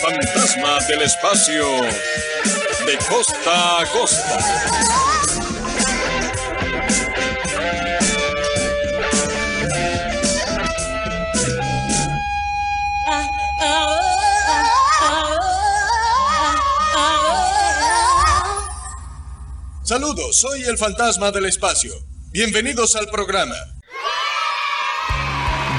Fantasma del espacio de costa a costa. Saludos, soy el fantasma del espacio. Bienvenidos al programa.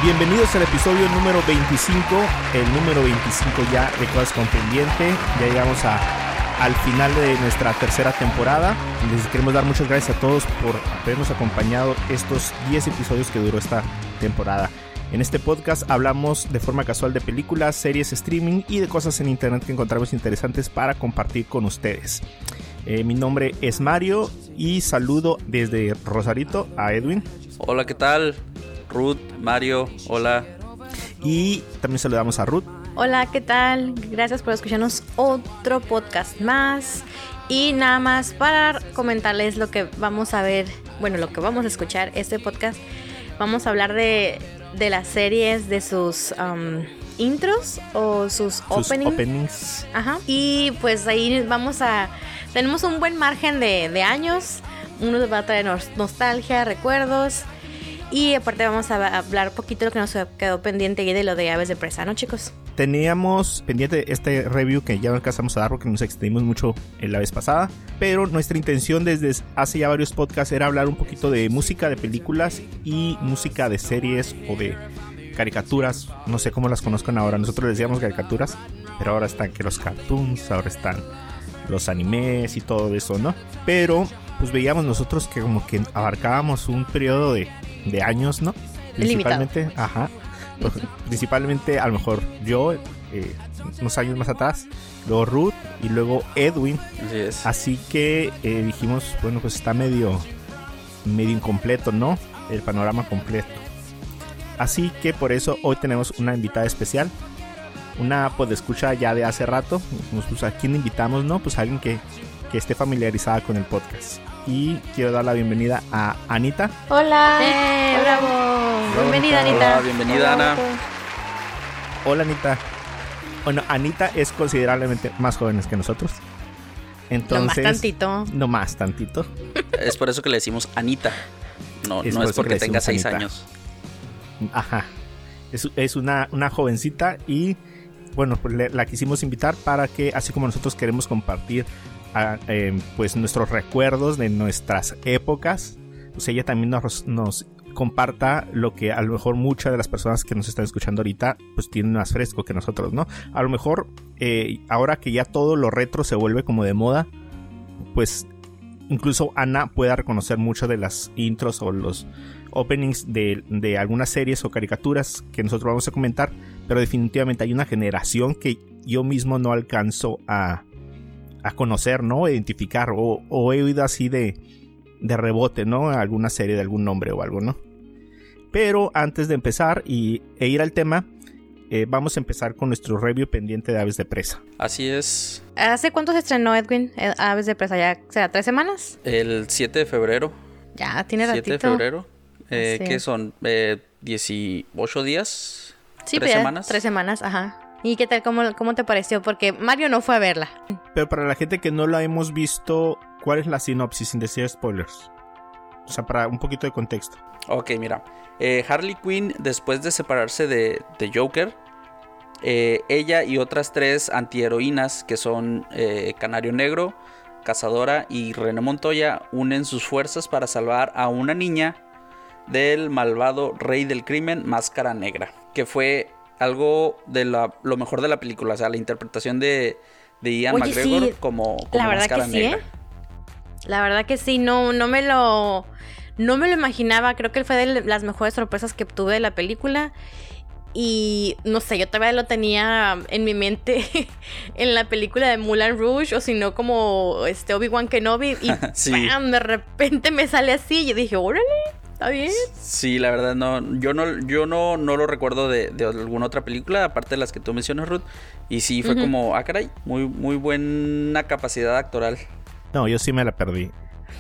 Bienvenidos al episodio número 25, el número 25 ya de Cosas con Pendiente. Ya llegamos a, al final de nuestra tercera temporada. Les queremos dar muchas gracias a todos por habernos acompañado estos 10 episodios que duró esta temporada. En este podcast hablamos de forma casual de películas, series, streaming y de cosas en internet que encontramos interesantes para compartir con ustedes. Eh, mi nombre es Mario y saludo desde Rosarito a Edwin. Hola, ¿qué tal? Ruth, Mario, hola. Y también saludamos a Ruth. Hola, ¿qué tal? Gracias por escucharnos otro podcast más. Y nada más para comentarles lo que vamos a ver, bueno, lo que vamos a escuchar este podcast. Vamos a hablar de, de las series, de sus um, intros o sus, Sus openings. openings. Ajá. Y pues ahí vamos a. Tenemos un buen margen de, años. Uno va a traer nos- nostalgia, recuerdos. Y aparte vamos a hablar un poquito de lo que nos quedó pendiente ahí de lo de aves de presa, ¿no, chicos? Teníamos pendiente este review que ya no alcanzamos a dar porque nos extendimos mucho la vez pasada. Pero nuestra intención desde hace ya varios podcasts era hablar un poquito de música de películas y música de series o de caricaturas. No sé cómo las conozcan ahora. Nosotros les decíamos caricaturas, pero ahora están que los cartoons, ahora están los animes y todo eso, ¿no? Pero pues veíamos nosotros que como que abarcábamos un periodo de, de años, ¿no? Limitado. Principalmente, ajá. Principalmente a lo mejor yo, eh, unos años más atrás, luego Ruth y luego Edwin. Así es. Así que eh, dijimos, bueno, pues está medio, medio incompleto, ¿no? El panorama completo. Así que por eso hoy tenemos una invitada especial. Una pues escucha ya de hace rato. Pues, ¿A quién invitamos? No, pues alguien que, que esté familiarizada con el podcast. Y quiero dar la bienvenida a Anita. Hola. ¡Eh, bravo! Bienvenida, Anita. Hola, bienvenida Ana. Hola Anita. Bueno, Anita es considerablemente más joven que nosotros. Lo más Entonces, tantito. no más tantito. Es por eso que le decimos Anita. No, Es no por es porque tenga seis Anita. años. Ajá. Es, es una, una jovencita y bueno, pues le- la quisimos invitar para que, así como nosotros queremos compartir eh, pues nuestros recuerdos de nuestras épocas, pues ella también nos, nos comparta lo que a lo mejor muchas de las personas que nos están escuchando ahorita pues tienen más fresco que nosotros, ¿no? A lo mejor eh, ahora que ya todo lo retro se vuelve como de moda, pues incluso Ana pueda reconocer muchas de las intros o los openings de, de algunas series o caricaturas que nosotros vamos a comentar, pero definitivamente hay una generación que yo mismo no alcanzo a, a conocer, ¿no? Identificar o, o he oído así de, de rebote, ¿no? Alguna serie de algún nombre o algo, ¿no? Pero antes de empezar y, e ir al tema, eh, vamos a empezar con nuestro review pendiente de Aves de Presa. Así es. ¿Hace cuánto se estrenó Edwin? Eh, Aves de presa, ¿ya será tres semanas? El 7 de febrero. Ya, tiene 7 ratito. de febrero. Eh, Sí. ¿Qué son? Eh, 18 días. Sí, ¿Tres pero ya semanas? Tres semanas, ajá. ¿Y qué tal? ¿Cómo, ¿Cómo te pareció? Porque Mario no fue a verla. Pero para la gente que no la hemos visto, ¿cuál es la sinopsis sin decir spoilers? O sea, para un poquito de contexto. Ok, mira. Eh, Harley Quinn, después de separarse de, de Joker, eh, ella y otras tres antiheroínas, que son eh, Canario Negro, Cazadora y René Montoya, unen sus fuerzas para salvar a una niña del malvado rey del crimen, Máscara Negra, que fue algo de la- lo mejor de la película, o sea, la interpretación de, de Ian Oye, McGregor sí, como, como la verdad que sí, Negra. ¿eh? La verdad que sí, no, no me lo. No me lo imaginaba. Creo que fue de las mejores sorpresas que tuve de la película. Y no sé, yo todavía lo tenía en mi mente en la película de Mulan Rouge, o si no, como este Obi-Wan Kenobi. Y Sí. ¡pam! de repente me sale así. Y yo dije, órale. ¿Está bien? Sí, la verdad no, yo no, yo no, no lo recuerdo de, de alguna otra película, aparte de las que tú mencionas, Ruth. Y sí, fue como, ah, caray, muy, muy buena capacidad actoral. No, yo sí me la perdí.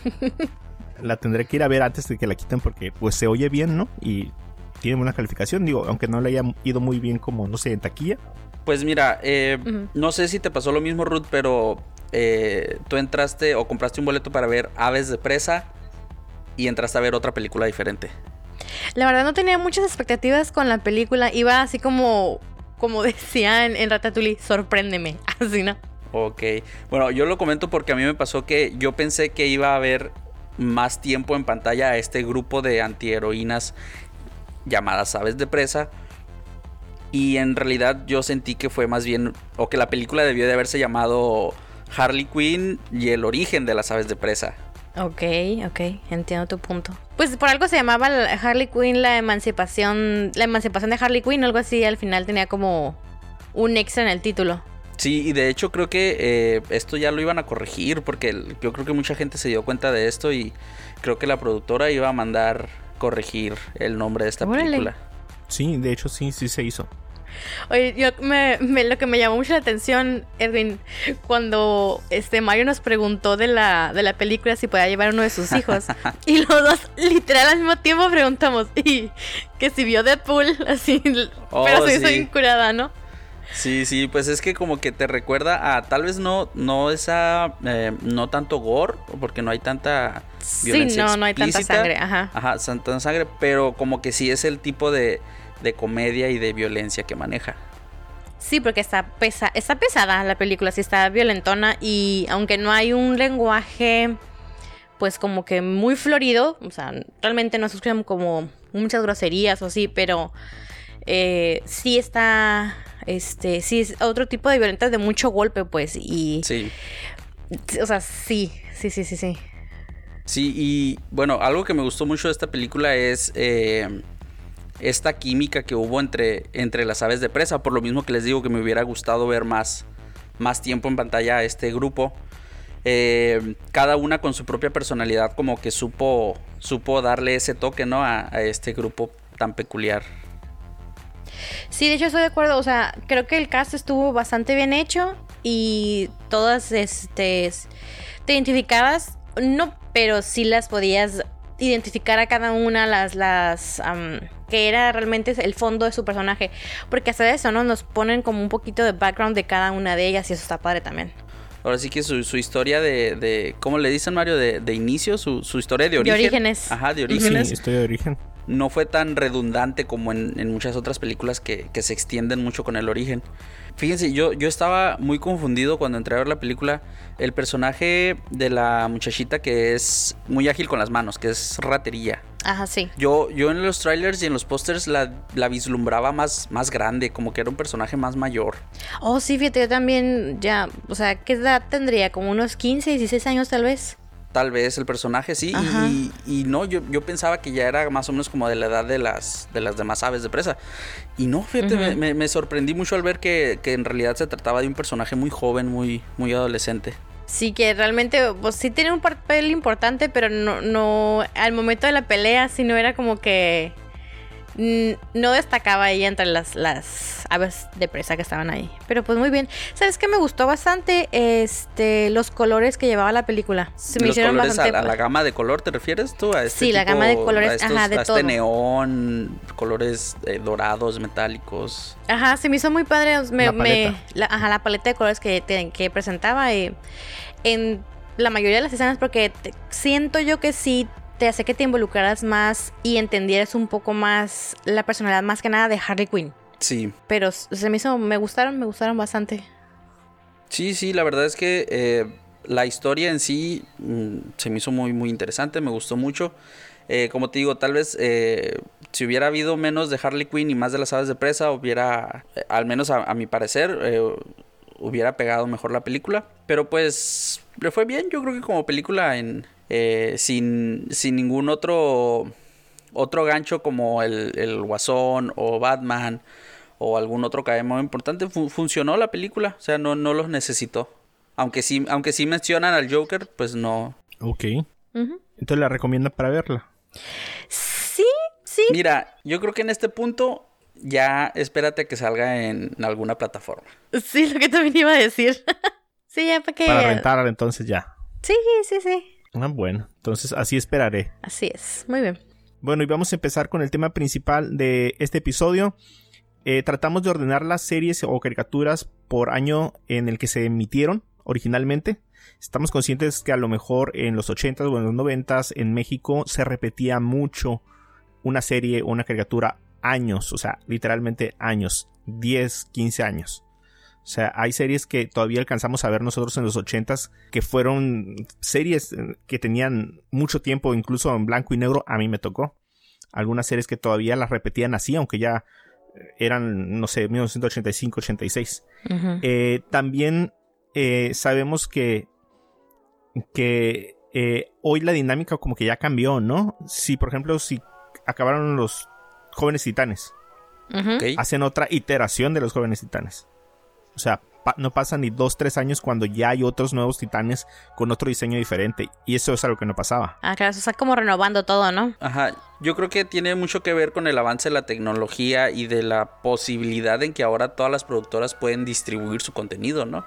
la tendré que ir a ver antes de que la quiten porque pues se oye bien, ¿no? Y tiene buena calificación, digo, aunque no le haya ido muy bien como, no sé, en taquilla. Pues mira, eh, no sé si te pasó lo mismo, Ruth, pero eh, tú entraste o compraste un boleto para ver Aves de Presa y entraste a ver otra película diferente. La verdad no tenía muchas expectativas con la película. Iba así como, como decían en Ratatouille, sorpréndeme. Así, ¿no? Ok. Bueno, yo lo comento porque a mí me pasó que yo pensé que iba a haber más tiempo en pantalla a este grupo de antiheroínas llamadas aves de presa. Y en realidad yo sentí que fue más bien, o que la película debió de haberse llamado Harley Quinn y el origen de las aves de presa. Ok, ok, entiendo tu punto. Pues por algo se llamaba Harley Quinn la emancipación, la emancipación de Harley Quinn, algo así, al final tenía como un extra en el título. Sí, y de hecho creo que eh, esto ya lo iban a corregir porque yo creo que mucha gente se dio cuenta de esto y creo que la productora iba a mandar corregir el nombre de esta película. Sí, de hecho sí, sí se hizo. Oye, yo me, lo que me llamó mucho la atención, Edwin, cuando este Mario nos preguntó de la, de la película si podía llevar uno de sus hijos. y los dos, literal, al mismo tiempo preguntamos, y que si vio Deadpool, así, oh, pero se hizo incurada, ¿no? Sí, sí, pues es que como que te recuerda a tal vez no, no esa, eh, no tanto gore, porque no hay tanta violencia. Sí, no, no hay tanta sangre, ajá. Ajá, tanta sangre, pero como que sí es el tipo de, de comedia y de violencia que maneja. Sí, porque está, pesa está pesada la película, sí está violentona y aunque no hay un lenguaje pues como que muy florido, o sea, realmente no se escuchan como muchas groserías o así, pero eh, sí está, este, sí es otro tipo de violencia de mucho golpe pues y... Sí. O sea, sí, sí, sí, sí, sí. Sí, y bueno, algo que me gustó mucho de esta película es... Eh, esta química que hubo entre, entre las aves de presa. Por lo mismo que les digo que me hubiera gustado ver más, más tiempo en pantalla a este grupo. Eh, cada una con su propia personalidad como que supo, supo darle ese toque ¿no? a, este grupo tan peculiar. Sí, de hecho estoy de acuerdo. O sea, creo que el cast estuvo bastante bien hecho y todas este, te identificabas, no, pero sí las podías identificar a cada una las, las que era realmente el fondo de su personaje. Porque hasta eso, ¿no? Nos ponen como un poquito de background de cada una de ellas y eso está padre también. Ahora sí que su, historia de, de, ¿cómo le dicen Mario? De, de inicio, su, su, historia de origen. De orígenes. Ajá, de orígenes. Sí, historia de origen. No fue tan redundante como en, en muchas otras películas que, que, se extienden mucho con el origen. Fíjense, yo, yo estaba muy confundido cuando entré a ver la película. El personaje de la muchachita que es muy ágil con las manos, que es ratería. Ajá, sí. Yo, yo en los trailers y en los pósters la, la, vislumbraba más, más grande, como que era un personaje más mayor. Oh, sí, fíjate, yo también ya, o sea, ¿qué edad tendría? Como unos 15, 16 años tal vez. Tal vez el personaje sí, y, no, yo, yo pensaba que ya era más o menos como de la edad de las, de las demás aves de presa. Y no, fíjate, me, me, sorprendí mucho al ver que, que, en realidad se trataba de un personaje muy joven, muy, muy adolescente. Sí, que realmente, pues sí tiene un papel importante, pero no, no, al momento de la pelea, sí no era como que no destacaba ella entre las, las aves de presa que estaban ahí. Pero pues muy bien. ¿Sabes qué me gustó bastante? Este, los colores que llevaba la película. Se me hicieron bastante. A, la gama de color te refieres tú? A este sí, la gama de colores, ajá, de a este neón, colores eh, dorados, metálicos. Ajá, se me hizo muy padre. Me, la ajá, la paleta de colores que, que presentaba. Y en la mayoría de las escenas, porque siento yo que sí te hace que te involucraras más y entendieras un poco más la personalidad más que nada de Harley Quinn. Sí. Pero se me hizo, me gustaron, me gustaron bastante. Sí, sí, la verdad es que eh, la historia en sí mm, se me hizo muy, muy interesante, me gustó mucho. Eh, como te digo, tal vez eh, si hubiera habido menos de Harley Quinn y más de las aves de presa, hubiera, al menos a, a mi parecer, hubiera pegado mejor la película. Pero pues le fue bien, yo creo que como película en, eh, sin, sin ningún otro, otro gancho como el, el Guasón o Batman o algún otro muy importante. funcionó la película, o sea, no, no los necesitó. Aunque sí, aunque sí mencionan al Joker, pues no. Ok. Entonces la recomienda para verla. Sí Mira, yo creo que en este punto ya espérate que salga en alguna plataforma. Sí, lo que también iba a decir. sí, ya para que... Para rentar entonces ya. Sí, sí, sí. Ah, bueno, entonces así esperaré. Así es, muy bien. Bueno, y vamos a empezar con el tema principal de este episodio. Eh, tratamos de ordenar las series o caricaturas por año en el que se emitieron originalmente. Estamos conscientes que a lo mejor en los 80s o en los 90s en México se repetía mucho una serie o una caricatura años, o sea, literalmente años, 10, 15 años. O sea, hay series que todavía alcanzamos a ver nosotros en los 80s que fueron series eh, que tenían mucho tiempo, incluso en blanco y negro, a mí me tocó. Algunas series que todavía las repetían así, aunque ya eran, no sé, 1985, 86. Eh, también eh, sabemos que, que hoy la dinámica como que ya cambió, ¿no? Si, por ejemplo, si acabaron los jóvenes titanes, hacen otra iteración de los jóvenes titanes. O sea, no pasan ni dos, tres años cuando ya hay otros nuevos titanes con otro diseño diferente. Y eso es algo que no pasaba. Ah, claro, se está como renovando todo, ¿no? Ajá, yo creo que tiene mucho que ver con el avance de la tecnología y de la posibilidad en que ahora todas las productoras pueden distribuir su contenido, ¿no?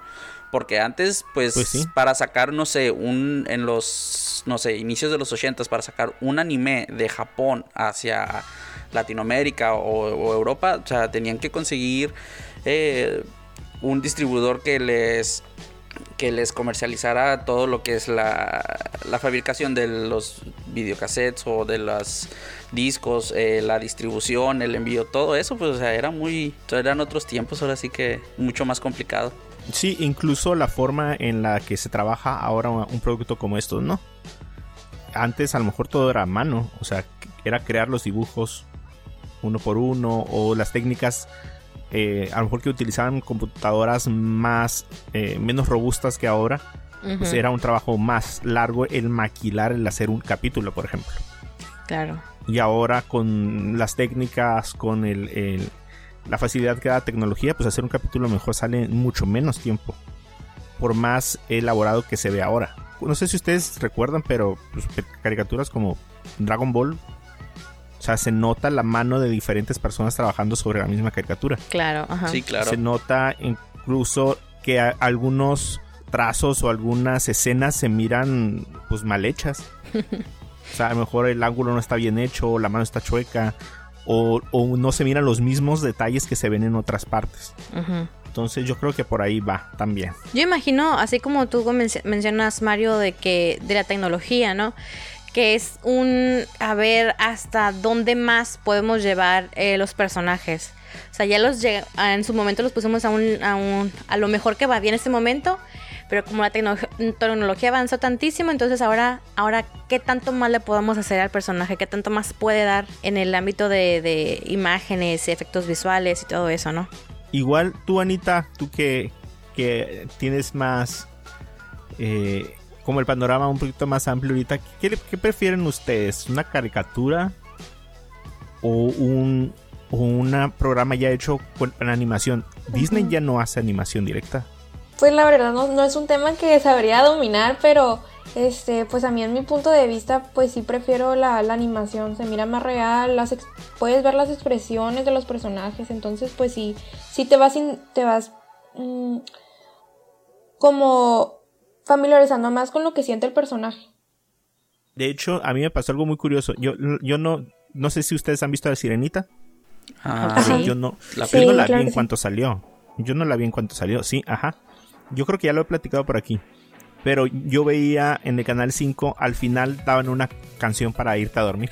Porque antes, pues, pues para sacar, no sé, un, en los, no sé, inicios de los ochentas, para sacar un anime de Japón hacia Latinoamérica o, Europa, o sea, tenían que conseguir eh, un distribuidor que les que les comercializara todo lo que es la, la fabricación de los videocassettes o de los discos, eh, la distribución, el envío, todo eso, pues o sea, era muy, eran otros tiempos, ahora sí que mucho más complicado. Sí, incluso la forma en la que se trabaja ahora un producto como estos, ¿no? Antes a lo mejor todo era a mano, o sea, era crear los dibujos uno por uno o las técnicas eh, a lo mejor que utilizaban computadoras más eh, menos robustas que ahora, pues era un trabajo más largo el maquilar, el hacer un capítulo, por ejemplo. Claro. Y ahora con las técnicas, con el, la facilidad que da la tecnología, pues hacer un capítulo mejor sale mucho menos tiempo. Por más elaborado que se ve ahora. No sé si ustedes recuerdan, pero pues, caricaturas como Dragon Ball o sea, se nota la mano de diferentes personas trabajando sobre la misma caricatura. Claro, ajá. Sí, claro. Se nota incluso que algunos trazos o algunas escenas se miran pues mal hechas. o sea, a lo mejor el ángulo no está bien hecho, o la mano está chueca, o, no se miran los mismos detalles que se ven en otras partes. Entonces yo creo que por ahí va también. Yo imagino, así como tú mencionas, Mario, de que de la tecnología, ¿no? Que es un a ver hasta dónde más podemos llevar eh, los personajes. O sea, ya los en su momento los pusimos a un, a un a lo mejor que va bien en este momento, pero como la tecnología avanzó tantísimo, entonces ahora ahora qué tanto más le podemos hacer al personaje, qué tanto más puede dar en el ámbito de, de imágenes, efectos visuales y todo eso, ¿no? Igual tú Anita, tú que que tienes más eh, como el panorama un poquito más amplio ahorita, ¿qué, prefieren ustedes? ¿Una caricatura o un una programa ya hecho con, animación? Disney ya no hace animación directa. Pues la verdad no, es un tema que sabría dominar, pero este, pues a mí en mi punto de vista, pues sí prefiero la, animación, se mira más real, las puedes ver las expresiones de los personajes, entonces pues sí, sí te vas, te vas mm, como familiarizando más con lo que siente el personaje. De hecho, a mí me pasó algo muy curioso. Yo, yo no, no sé si ustedes han visto a la sirenita. Ah, ¿Sí? Yo no la, no la vi en cuanto salió. Yo no la vi en cuanto salió. Sí, ajá. Yo creo que ya lo he platicado por aquí. Pero yo veía en el canal 5, al final daban una canción para irte a dormir.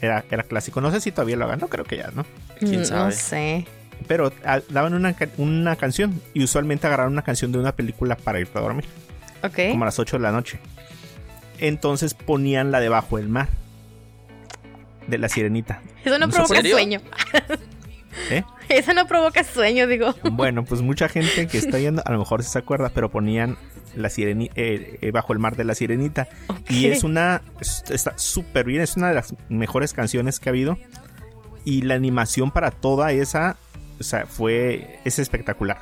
Era, era clásico. No sé si todavía lo hagan, no creo que ya, ¿no? ¿Quién sabe? No sé. Pero ah, daban una, una canción y usualmente agarraron una canción de una película para irte a dormir. Como a las 8 de la noche. Entonces ponían la debajo del mar. De la sirenita. Eso no, provoca sueño. ¿Eh? Eso no provoca sueño, digo. Bueno, pues mucha gente que está viendo, a lo mejor se acuerda, pero ponían la sirenita eh, eh, bajo el mar de la sirenita. Y es una. Está súper bien, es una de las mejores canciones que ha habido. Y la animación para toda esa. O sea, fue. Es espectacular.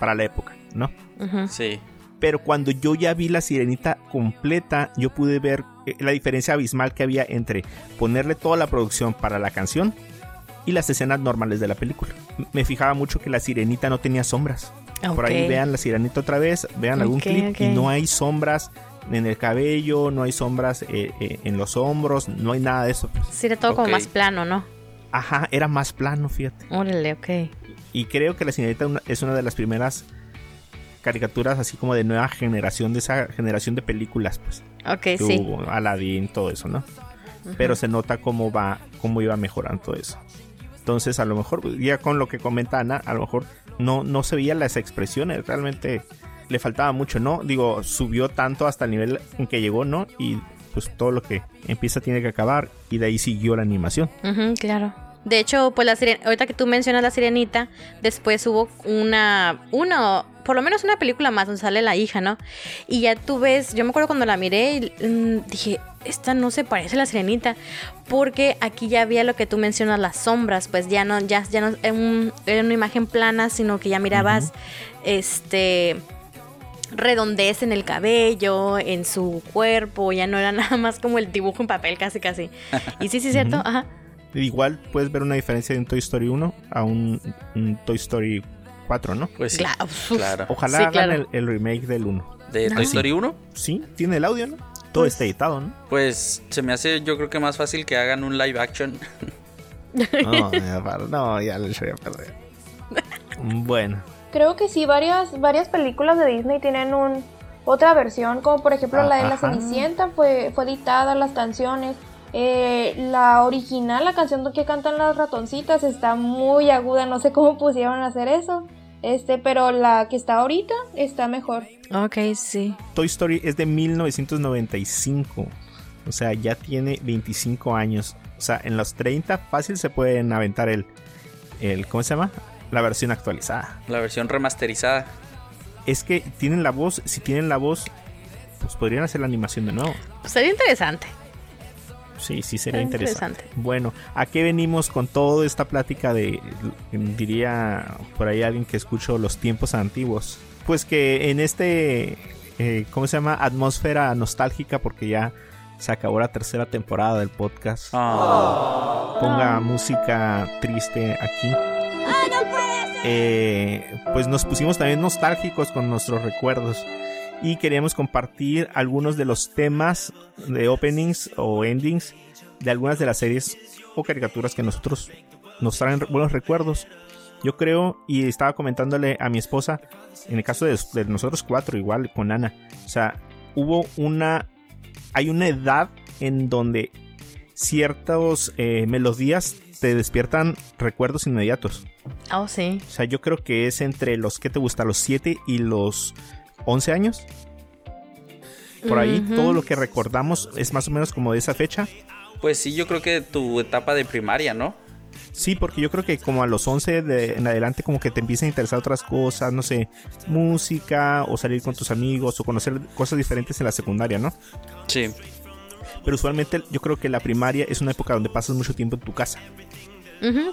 Para la época, ¿no? Sí Pero cuando yo ya vi la sirenita completa, yo pude ver eh, la diferencia abismal que había entre ponerle toda la producción para la canción y las escenas normales de la película. Me fijaba mucho que la sirenita no tenía sombras. Por ahí vean la sirenita otra vez, vean algún clip y no hay sombras en el cabello, no hay sombras eh, eh, en los hombros, no hay nada de eso. Sí, era todo como más plano, ¿no? Ajá, era más plano, fíjate. Órale, ok. Y creo que la sirenita es una de las primeras caricaturas así como de nueva generación, de esa generación de películas, pues. Ok, sí. Aladdin, todo eso, ¿no? Pero se nota cómo va, cómo iba mejorando todo eso. Entonces, a lo mejor, pues, ya con lo que comenta Ana, a lo mejor no, no se veían las expresiones, realmente le faltaba mucho, ¿no? Digo, subió tanto hasta el nivel en que llegó, ¿no? Y pues todo lo que empieza tiene que acabar y de ahí siguió la animación. Ujú, claro. De hecho, pues la siren- ahorita que tú mencionas la sirenita, después hubo una, una, por lo menos una película más donde sale la hija, ¿no? Y ya tú ves, yo me acuerdo cuando la miré, y, mm, dije, esta no se parece a la sirenita, porque aquí ya había lo que tú mencionas, las sombras, pues ya no, ya, ya no era, un- era una imagen plana, sino que ya mirabas, este redondez en el cabello, en su cuerpo, ya no era nada más como el dibujo en papel casi casi. Y sí, sí, cierto, ajá. Igual puedes ver una diferencia de un Toy Story 1 a un, un Toy Story 4, ¿no? Pues sí. Claro. Ojalá Sí, hagan claro. el, el remake del 1. ¿De Ah, Toy sí. Story 1? Sí, tiene el audio, ¿no? Todo Pues- está editado, ¿no? Pues se me hace yo creo que más fácil que hagan un live action. No, no, ya le eché a perder. Bueno, Creo que sí, varias, varias películas de Disney tienen un otra versión, como por ejemplo la de La. Cenicienta fue, fue editada, las canciones. Eh, la original, la canción que cantan las ratoncitas, está muy aguda, no sé cómo pusieron a hacer eso. Este, pero la que está ahorita está mejor. Ok, sí. Toy Story es de 1995. O sea, ya tiene 25 años. O sea, en los 30 fácil se pueden aventar el, el ¿cómo se llama? La versión actualizada. La versión remasterizada. Es que tienen la voz, si tienen la voz, pues podrían hacer la animación de nuevo. Pues sería interesante. Sí, sí sería interesante. Bueno, ¿a qué venimos con toda esta plática de, diría por ahí alguien que escucho los tiempos antiguos? Pues que en este, eh, ¿cómo se llama? Atmósfera nostálgica, porque ya se acabó la tercera temporada del podcast. Ah, Ponga música triste aquí. Eh, pues nos pusimos también nostálgicos con nuestros recuerdos y queríamos compartir algunos de los temas de openings o endings de algunas de las series o caricaturas que nosotros nos traen buenos recuerdos. Yo creo, y estaba comentándole a mi esposa, en el caso de, de nosotros cuatro, igual con Ana, o sea, hubo una, hay una edad en donde ciertas melodías te despiertan recuerdos inmediatos. Oh, sí. O sea, yo creo que es entre los que te gusta, los 7 y los 11 años. Por ahí, todo lo que recordamos es más o menos como de esa fecha. pues sí, yo creo que tu etapa de primaria, ¿no? Sí, porque yo creo que como a los 11 de, en adelante como que te empiezan a interesar otras cosas, no sé, música o salir con tus amigos o conocer cosas diferentes en la secundaria, ¿no? Sí. Pero usualmente yo creo que la primaria es una época donde pasas mucho tiempo en tu casa.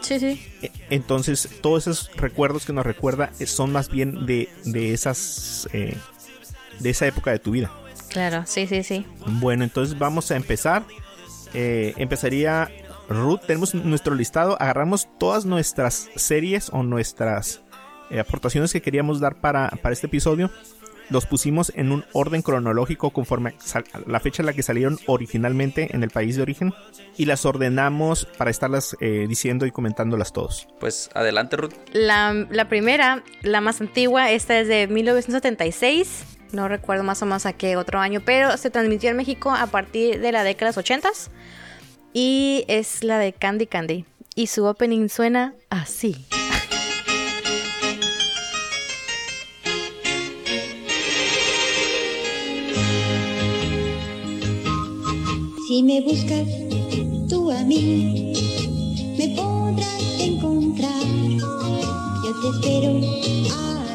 Sí, sí. E- Entonces, todos esos recuerdos que nos recuerda eh, son más bien de, de esas... eh, de esa época de tu vida. Claro, sí, sí, sí. Bueno, entonces vamos a empezar. Eh, empezaría Ruth. Tenemos nuestro listado. Agarramos todas nuestras series o nuestras eh, aportaciones que queríamos dar para, para este episodio. Los pusimos en un orden cronológico conforme a la fecha en la que salieron originalmente en el país de origen. Y las ordenamos para estarlas eh, diciendo y comentándolas todos. Pues adelante, Ruth. La, la primera, la más antigua, esta es de 1976. No recuerdo más o menos a qué otro año, pero se transmitió en México a partir de la década de los 80 Y es la de Candy Candy. Y su opening suena así. Si me buscas tú a mí, me podrás encontrar. Yo te espero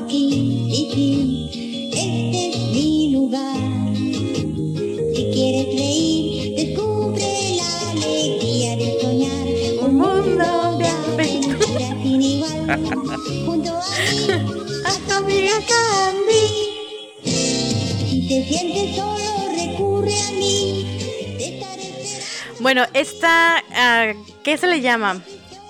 aquí, y este es mi lugar. Si quieres reír, descubre la alegría de soñar un mundo de aventuras sin igual. Junto a mí, a tu amiga Candy. Si te sientes solo, recurre a mí. Bueno, esta, ah, ¿qué se le llama?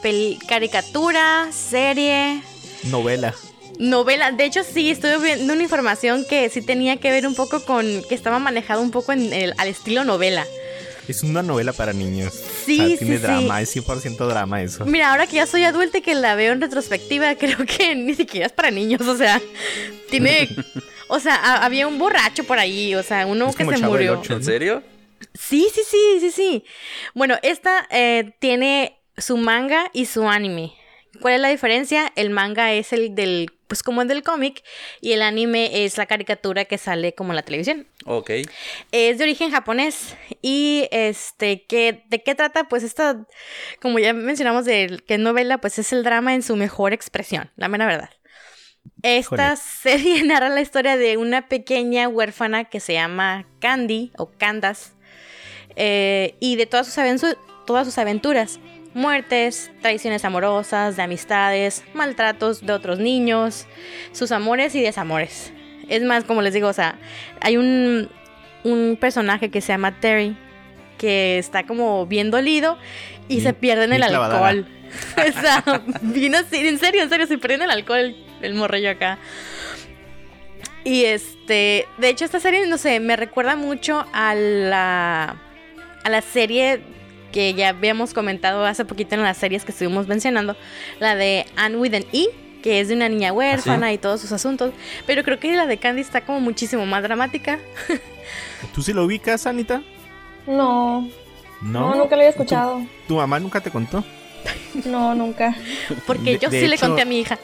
Pel- caricatura, serie, Novela. novela. De hecho, sí, estuve viendo una información que sí tenía que ver un poco con que estaba manejado un poco en el, al estilo novela. Es una novela para niños. Sí, O sea, sí, tiene sí. drama, es 100% drama eso. Mira, ahora que ya soy adulta y que la veo en retrospectiva, creo que ni siquiera es para niños, o sea, tiene... O sea, ha- había un borracho por ahí, o sea, uno Es que como se Chavo del murió. Ocho. ¿En serio? Sí, sí, sí, sí, sí. Bueno, esta eh, tiene su manga y su anime. ¿Cuál es la diferencia? El manga es el del, pues como el del cómic, y el anime es la caricatura que sale como en la televisión. Ok. Es de origen japonés. Y este, ¿qué, ¿de qué trata? Pues esta, como ya mencionamos, de que es novela, pues es el drama en su mejor expresión, la mera verdad. Esta serie narra la historia de una pequeña huérfana que se llama Candy o Candas. Eh, y de todas sus, todas sus aventuras. Muertes, traiciones amorosas, de amistades, maltratos de otros niños, sus amores y desamores. Es más, como les digo, o sea, hay un, un personaje que se llama Terry que está como bien dolido y se pierde en el alcohol. o sea, bien así, en serio, en serio, se pierde en el alcohol el, el morrillo acá. Y este, de hecho esta serie, no sé, me recuerda mucho a la, a la serie que ya habíamos comentado hace poquito en las series que estuvimos mencionando, la de Anne with an E, que es de una niña huérfana y todos sus asuntos, pero creo que la de Candy está como muchísimo más dramática. ¿Tú sí lo ubicas, Anita? No, No. no, nunca lo había escuchado. ¿Tu, tu mamá nunca te contó? No, nunca. Porque De- yo de sí le conté a mi hija.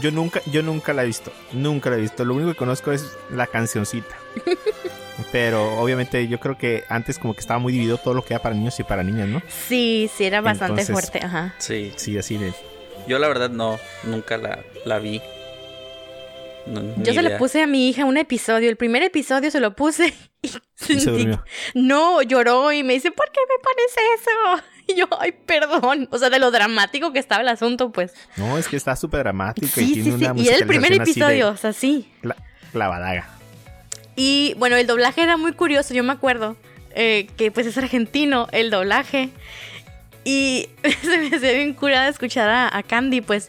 Yo nunca, yo nunca la he visto. Nunca la he visto. Lo único que conozco es la cancioncita. Pero obviamente yo creo que antes como que estaba muy dividido todo lo que era para niños y para niñas, ¿no? Sí, sí, era bastante Entonces- fuerte, ajá. Sí. Sí, así de... Yo la verdad no, nunca la, la vi. No, Yo se lo puse a mi hija un episodio. El primer episodio se lo puse y y se sentí- durmió. No, lloró y me dice, ¿por qué me pones eso? Y yo, ay, perdón. O sea, de lo dramático que estaba el asunto, pues. No, es que está súper dramático y Sí, tiene sí, sí. una Y era el primer episodio, o sea, sí. clavadaga. Y bueno, el doblaje era muy curioso, yo me acuerdo. eh, que pues es argentino el doblaje. Y se me hacía bien curada escuchar a, a Candy, pues.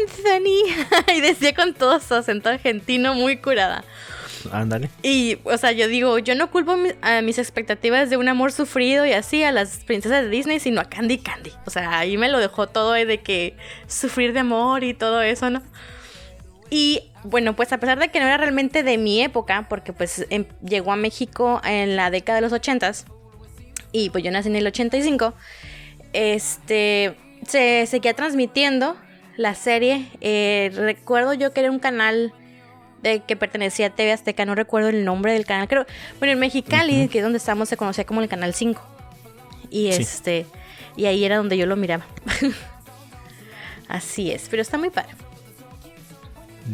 Anthony. y decía con todo su acento argentino muy curada. Ándale. Y, o sea, yo digo, yo no culpo mi- a mis expectativas de un amor sufrido y así a las princesas de Disney, sino a Candy Candy. O sea, ahí me lo dejó todo de que sufrir de amor y todo eso, ¿no? Y bueno, pues a pesar de que no era realmente de mi época, porque pues em- llegó a México en la década de los 80s y pues yo nací en el 85, este, se seguía transmitiendo la serie. Eh, recuerdo yo que era un canal de que pertenecía a TV Azteca, no recuerdo el nombre del canal, creo, bueno, en Mexicali, que es donde estamos, se conocía como el Canal 5. Y Sí. este, y ahí era donde yo lo miraba. Así es, pero está muy padre.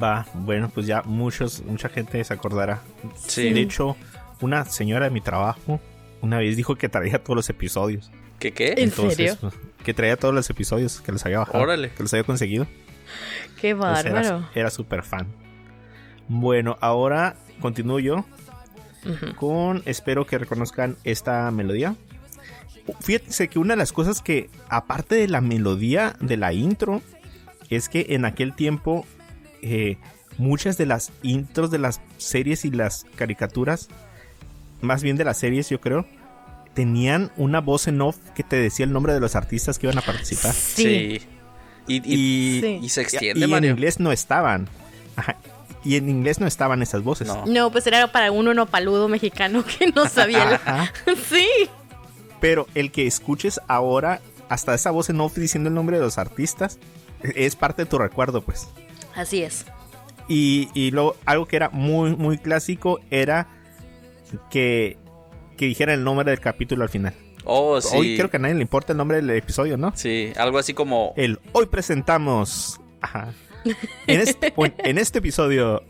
Va, bueno, pues ya muchos, mucha gente se acordará. Sí. De hecho, una señora de mi trabajo una vez dijo que traía todos los episodios. ¿Qué qué? ¿En serio? pues, que traía todos los episodios, que los había bajado. Órale. Que los había conseguido. Qué Pues era- bárbaro. era súper fan. Bueno, ahora continúo yo con espero que reconozcan esta melodía. Fíjense que una de las cosas que, aparte de la melodía de la intro, es que en aquel tiempo eh, muchas de las intros de las series y las caricaturas, más bien de las series yo creo, tenían una voz en off que te decía el nombre de los artistas que iban a participar. Sí. Y, y- Y, Sí. y se y extiende, en Mario. inglés no estaban. Ajá. Y en inglés no estaban esas voces. No. No, pues era para un uno paludo mexicano que no sabía. la- Ajá. sí. Pero el que escuches ahora, hasta esa voz en off diciendo el nombre de los artistas, es parte de tu recuerdo, pues. Así es. Y, y luego, algo que era muy, muy clásico era que, que dijera el nombre del capítulo al final. Oh, sí. Hoy creo que a nadie le importa el nombre del episodio, ¿no? Sí, algo así como. El hoy presentamos. Ajá. En este, en- este episodio.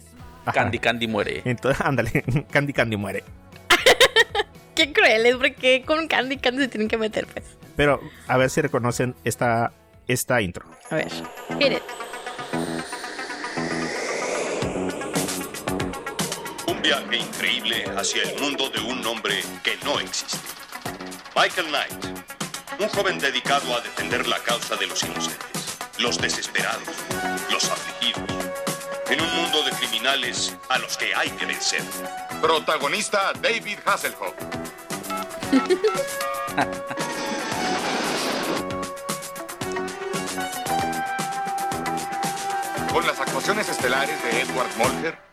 ajá. Candy Candy muere. Entonces, ándale, Candy Candy muere. Qué crueles, porque con Candy Candy se tienen que meter, pues. Pero a ver si reconocen esta, esta intro. A ver. Hit it. E increíble hacia el mundo de un hombre que no existe. Michael Knight, un joven dedicado a defender la causa de los inocentes, los desesperados, los afligidos, en un mundo de criminales a los que hay que vencer. Protagonista David Hasselhoff. Con las actuaciones estelares de Edward Molger,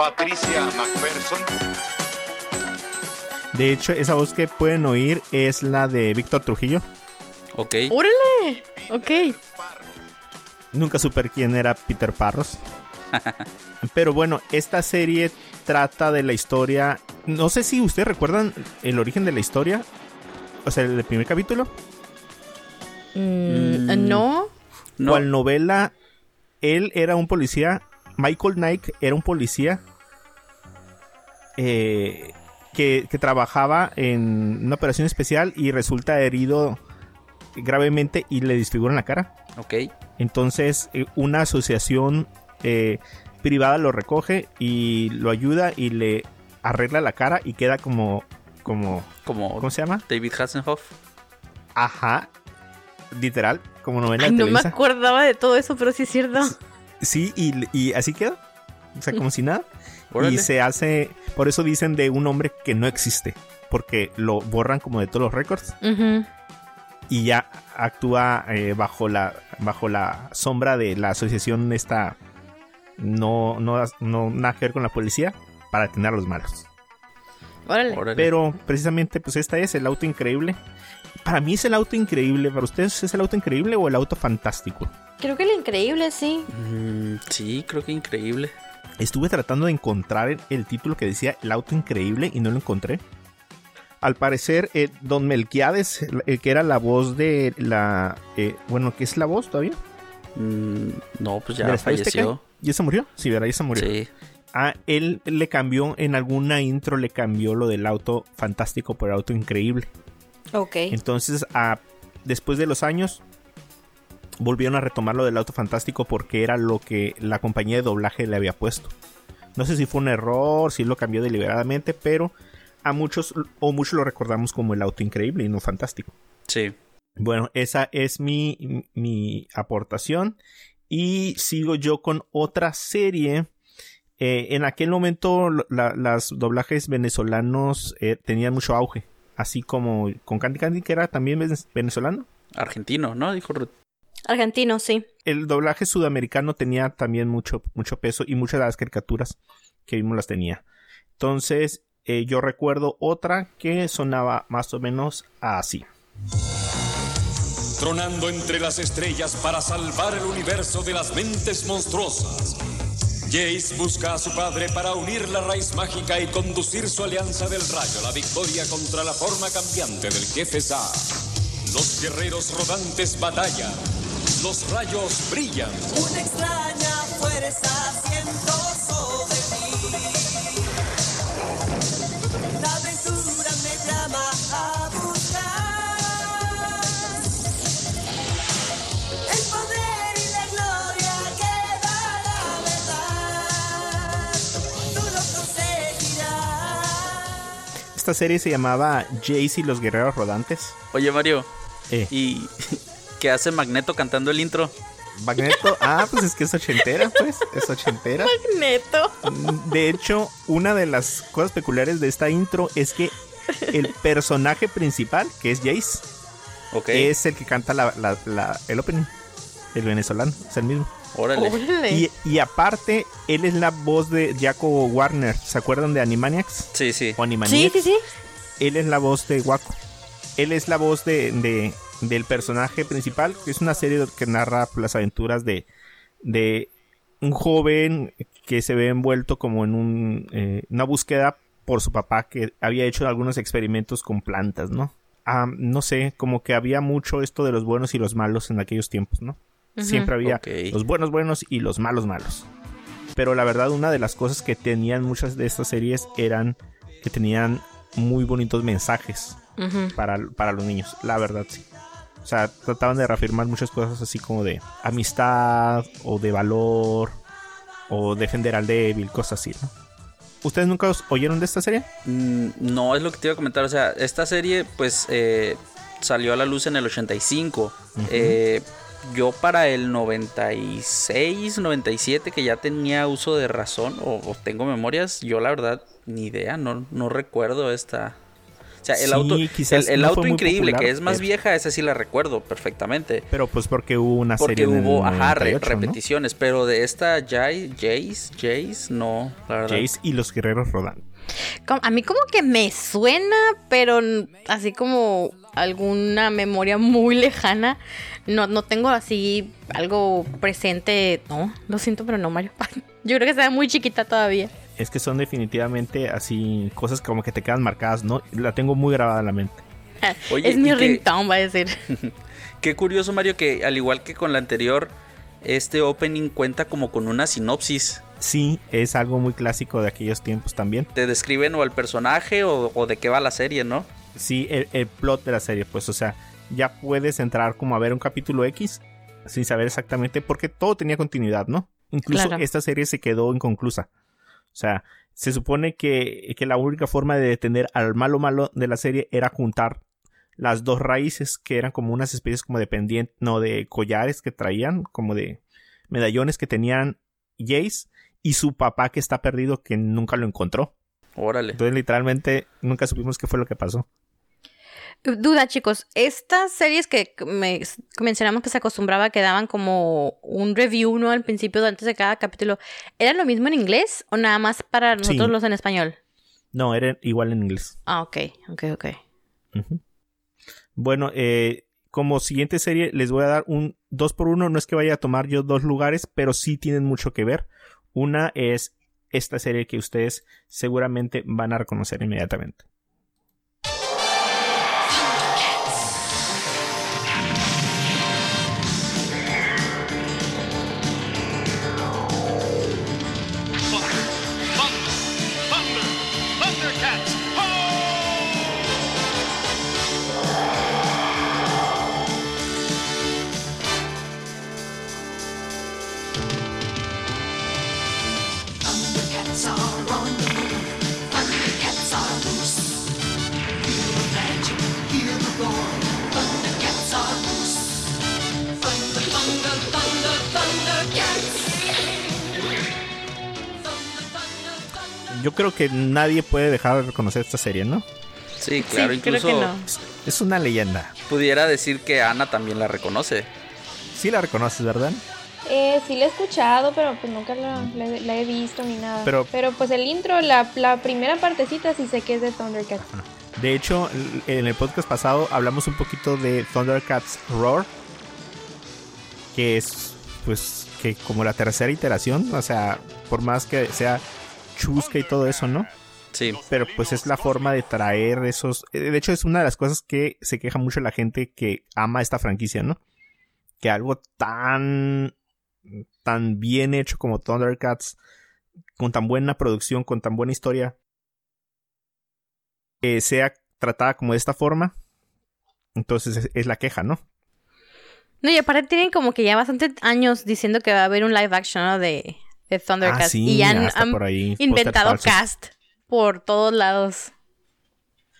Patricia McPherson, De hecho, esa voz que pueden oír es la de Víctor Trujillo. Ok. ¡Órale! Ok. Nunca supe quién era Peter Parros. Pero bueno, esta serie trata de la historia. No sé si ustedes recuerdan el origen de la historia. O sea, el primer capítulo. Mm, Mm. no. No. Cual novela, él era un policía. Michael Knight era un policía. Eh, que, que trabajaba en una operación especial y resulta herido gravemente y le disfiguran la cara. Ok. Entonces, eh, una asociación eh, privada lo recoge y lo ayuda y le arregla la cara y queda como. como Como ¿Cómo se llama? David Hasselhoff. Ajá. Literal, como novela Ay, de no me acordaba de todo eso, pero sí es cierto. Sí, y, y así queda. O sea, como si nada. Órale. Y se hace. Por eso dicen de un hombre que no existe. Porque lo borran como de todos los récords. Y ya actúa eh, bajo la. bajo la sombra de la asociación esta. No, no, no nada que ver con la policía. Para detener a los malos. Órale. Órale. Pero precisamente, pues esta es el auto increíble. Para mí es el auto increíble. ¿Para ustedes es el auto increíble o el auto fantástico? Creo que lo increíble, sí. Mm, sí, creo que increíble. Estuve tratando de encontrar el, título que decía El auto increíble y no lo encontré. Al parecer, eh, Don Melquiades, el, el que era la voz de la. eh, bueno, ¿qué es la voz todavía? Mm, no, pues ¿De ya Azteca? falleció. ¿Ya se murió? Sí, ¿verdad? Ya se murió. Sí. Ah, él le cambió, en alguna intro le cambió lo del auto fantástico por auto increíble. Ok. Entonces, ah, después de los años, volvieron a retomar lo del auto fantástico porque era lo que la compañía de doblaje le había puesto. No sé si fue un error, si lo cambió deliberadamente, pero a muchos o muchos lo recordamos como el auto increíble y no fantástico. Sí. Bueno, esa es mi, mi aportación. Y sigo yo con otra serie. Eh, en aquel momento la- las doblajes venezolanos eh, tenían mucho auge. Así como con Candy Candy, que era también vene- venezolano. Argentino, ¿no? Dijo Ruth. Argentino, sí. El doblaje sudamericano tenía también mucho, mucho peso y muchas de las caricaturas que vimos las tenía. Entonces, eh, yo recuerdo otra que sonaba más o menos así. Tronando entre las estrellas para salvar el universo de las mentes monstruosas. Jace busca a su padre para unir la raíz mágica y conducir su alianza del rayo a la victoria contra la forma cambiante del jefe Sa. Los guerreros rodantes batallan. Los rayos brillan. Una extraña fuerza siento sobre mí. La aventura me llama a buscar. El poder y la gloria que da la verdad. Tú lo conseguirás. Esta serie se llamaba Jace y los guerreros rodantes. Oye, Mario. Eh. ¿Y qué hace Magneto cantando el intro? Magneto, ah, pues es que es ochentera, pues, es ochentera. Neto. De hecho, una de las cosas peculiares de esta intro es que el personaje principal, que es Jace, Ok. es el que canta la, la- la- el opening, el venezolano, es el mismo. Órale. Órale. Y, y aparte, él es la voz de Jacobo Warner, ¿se acuerdan de Animaniacs? Sí, sí. O Sí, Animaniacs. sí, sí. Él es la voz de Waco. Él es la voz de, de- del personaje principal, que es una serie que narra las aventuras de, de un joven que se ve envuelto como en un, eh, una búsqueda por su papá que había hecho algunos experimentos con plantas, ¿no? Ah, no sé, como que había mucho esto de los buenos y los malos en aquellos tiempos, ¿no? Siempre había los buenos buenos y los malos malos. Pero la verdad, una de las cosas que tenían muchas de estas series eran que tenían muy bonitos mensajes para, para los niños. La verdad, sí. O sea, trataban de reafirmar muchas cosas así como de amistad o de valor o defender al débil, cosas así, ¿no? ¿Ustedes nunca os oyeron de esta serie? Mm, No, es lo que te iba a comentar. O sea, esta serie, pues, eh, salió a la luz en el 85. Eh, yo para el 96, 97, que ya tenía uso de razón o, o tengo memorias, yo la verdad, ni idea, no, no recuerdo esta... Sea, el Sí, auto, el, quizás el no auto increíble, popular, que es más pero- vieja, esa sí la recuerdo perfectamente. Pero pues porque hubo una Porque serie el hubo, ajá, re- 98, ¿no? repeticiones, pero de esta Jay, Jace, Jace, no, la verdad. Jace y los guerreros rodan. A mí como que me suena, pero así como alguna memoria muy lejana. No, no tengo así algo presente. No, lo siento, pero no, Mario. Yo creo que estaba muy chiquita todavía. Es que son definitivamente así cosas como que te quedan marcadas, ¿no? La tengo muy grabada en la mente. Oye, es mi ringtone, va a decir. Qué curioso, Mario, que al igual que con la anterior, este opening cuenta como con una sinopsis. Sí, es algo muy clásico de aquellos tiempos también. Te describen o el personaje o, o de qué va la serie, ¿no? Sí, el, el plot de la serie, pues, o sea, ya puedes entrar como a ver un capítulo X sin saber exactamente, porque todo tenía continuidad, ¿no? Incluso Claro. esta serie se quedó inconclusa. O sea, se supone que, que la única forma de detener al malo malo de la serie era juntar las dos raíces que eran como unas especies como de pendiente, no, de collares que traían, como de medallones que tenían Jace y su papá que está perdido que nunca lo encontró. Órale. Entonces literalmente nunca supimos qué fue lo que pasó. Duda, chicos, estas series que me, mencionamos que se acostumbraba que daban como un review, ¿no? Al principio, antes de cada capítulo, ¿eran lo mismo en inglés o nada más para nosotros Sí. los en español? No, era igual en inglés. Ah, ok, ok, ok. Bueno, eh, como siguiente serie les voy a dar un 2 por 1 No es que vaya a tomar yo dos lugares, pero sí tienen mucho que ver. Una es esta serie que ustedes seguramente van a reconocer inmediatamente. Yo creo que nadie puede dejar de reconocer esta serie, ¿no? Sí, claro, sí, creo incluso que no. Es una leyenda. pudiera decir que Ana también la reconoce. Sí la reconoces, ¿verdad? Eh, sí la he escuchado, pero pues nunca la, la he- la he visto ni nada. Pero- pues el intro, la, la primera partecita sí sé que es de Thundercats. De hecho, en el podcast pasado hablamos un poquito de Thundercats Roar, que es pues que como la tercera iteración, o sea, por más que sea chusca y todo eso, ¿no? Sí. Pero pues es la forma de traer esos... De hecho es una de las cosas que se queja mucho la gente que ama esta franquicia, ¿no? Que algo tan... tan bien hecho como Thundercats, con tan buena producción, con tan buena historia, eh, sea tratada como de esta forma. Entonces es, es la queja, ¿no? No, y aparte tienen como que ya bastantes años diciendo que va a haber un live action ¿no? de, de Thundercats. Ah, sí, y han, inventado cast por todos lados.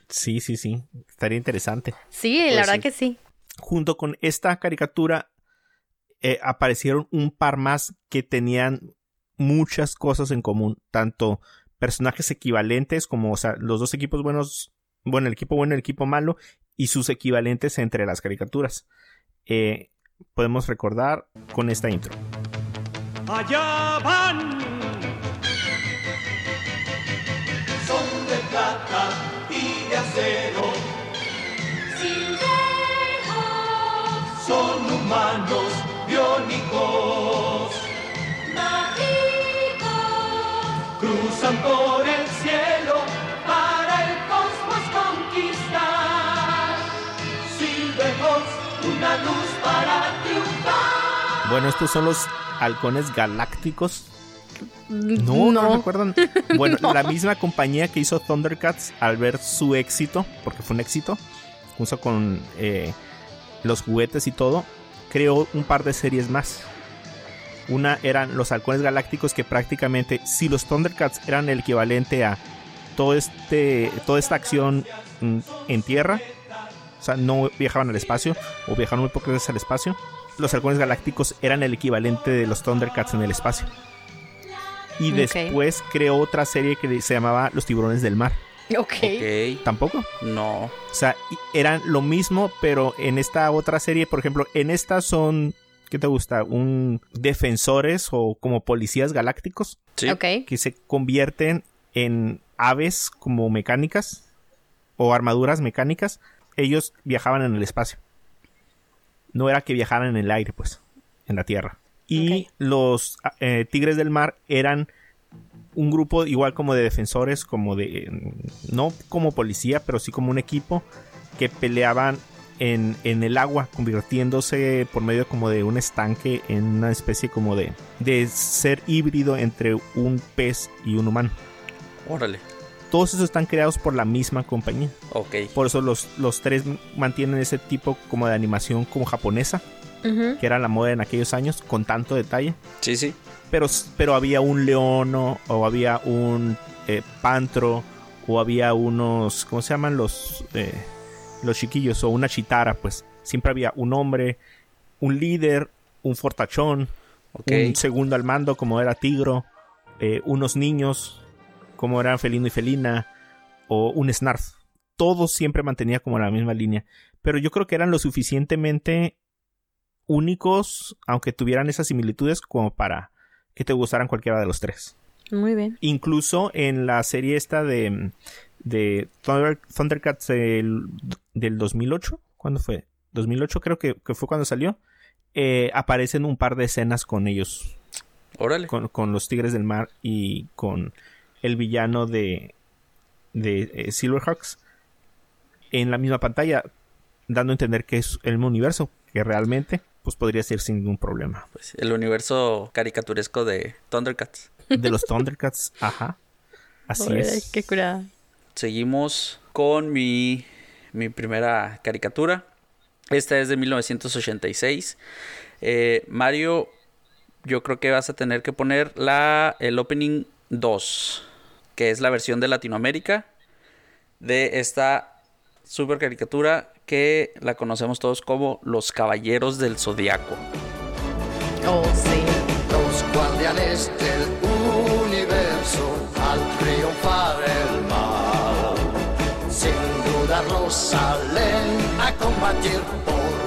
Sí, sí, sí. Estaría interesante. Sí, Pues la verdad sí. que sí. junto con esta caricatura eh, aparecieron un par más que tenían muchas cosas en común, tanto personajes equivalentes como, o sea, los dos equipos buenos, bueno, el equipo bueno y el equipo malo, y sus equivalentes entre las caricaturas. Eh, podemos recordar con esta intro. Allá van. Son de plata y de acero. Silverhawks. Son humanos biónicos. Mágicos. Cruzan por el cielo para el cosmos conquistar. Silverhawks, una luz. Bueno, estos son los halcones galácticos. No, no, recuerdan. Bueno, No. la misma compañía que hizo Thundercats al ver su éxito, porque fue un éxito, junto con eh, los juguetes y todo, creó un par de series más. Una eran los halcones galácticos que prácticamente, si los Thundercats eran el equivalente a todo este, toda esta acción en tierra, o sea, no viajaban al espacio o viajaban muy pocas veces al espacio, los halcones galácticos eran el equivalente de los Thundercats en el espacio. Y después creó otra serie que se llamaba Los tiburones del mar. Ok. Ok. Tampoco. No. O sea, eran lo mismo, pero en esta otra serie, por ejemplo, en esta son, ¿qué te gusta? Un defensores o como policías galácticos Sí. Ok. que se convierten en aves como mecánicas o armaduras mecánicas. Ellos viajaban en el espacio. No era que viajaran en el aire, pues, en la tierra. Y los eh, tigres del mar eran un grupo igual como de defensores, como de, no como policía, pero sí como un equipo que peleaban en, en el agua, convirtiéndose por medio como de un estanque en una especie como de, de ser híbrido entre un pez y un humano. Órale. Todos esos están creados por la misma compañía. Ok. Por eso los, los tres mantienen ese tipo como de animación como japonesa, que era la moda en aquellos años, con tanto detalle Sí, sí. pero, pero había un leono o había un eh, pantro o había unos, ¿cómo se llaman los eh, los chiquillos o una chitara? Pues siempre había un hombre, un líder, un fortachón, un segundo al mando como era Tigro, eh, unos niños como eran Felino y Felina o un Snarf. Todos siempre mantenía como la misma línea, pero yo creo que eran lo suficientemente únicos, aunque tuvieran esas similitudes como para que te gustaran cualquiera de los tres. Muy bien. Incluso en la serie esta de, de Thunder- Thundercats del, del 2008, ¿cuándo fue? 2008 creo que, que fue cuando salió. eh, aparecen un par de escenas con ellos, Órale. con, con los Tigres del Mar y con el villano de, de eh, Silverhawks en la misma pantalla, dando a entender que es el mismo universo, que realmente pues podría ser sin ningún problema. Pues, el universo caricaturesco de Thundercats. De los Thundercats, ajá. Así es. Qué curada. Seguimos con mi, mi primera caricatura. Esta es de 1986. Eh, Mario, yo creo que vas a tener que poner la, el opening 2, que es la versión de Latinoamérica de esta super caricatura que la conocemos todos como Los Caballeros del Zodiaco. Oh, sí. Los guardianes del universo al triunfar el mal, sin dudarlo salen a combatir por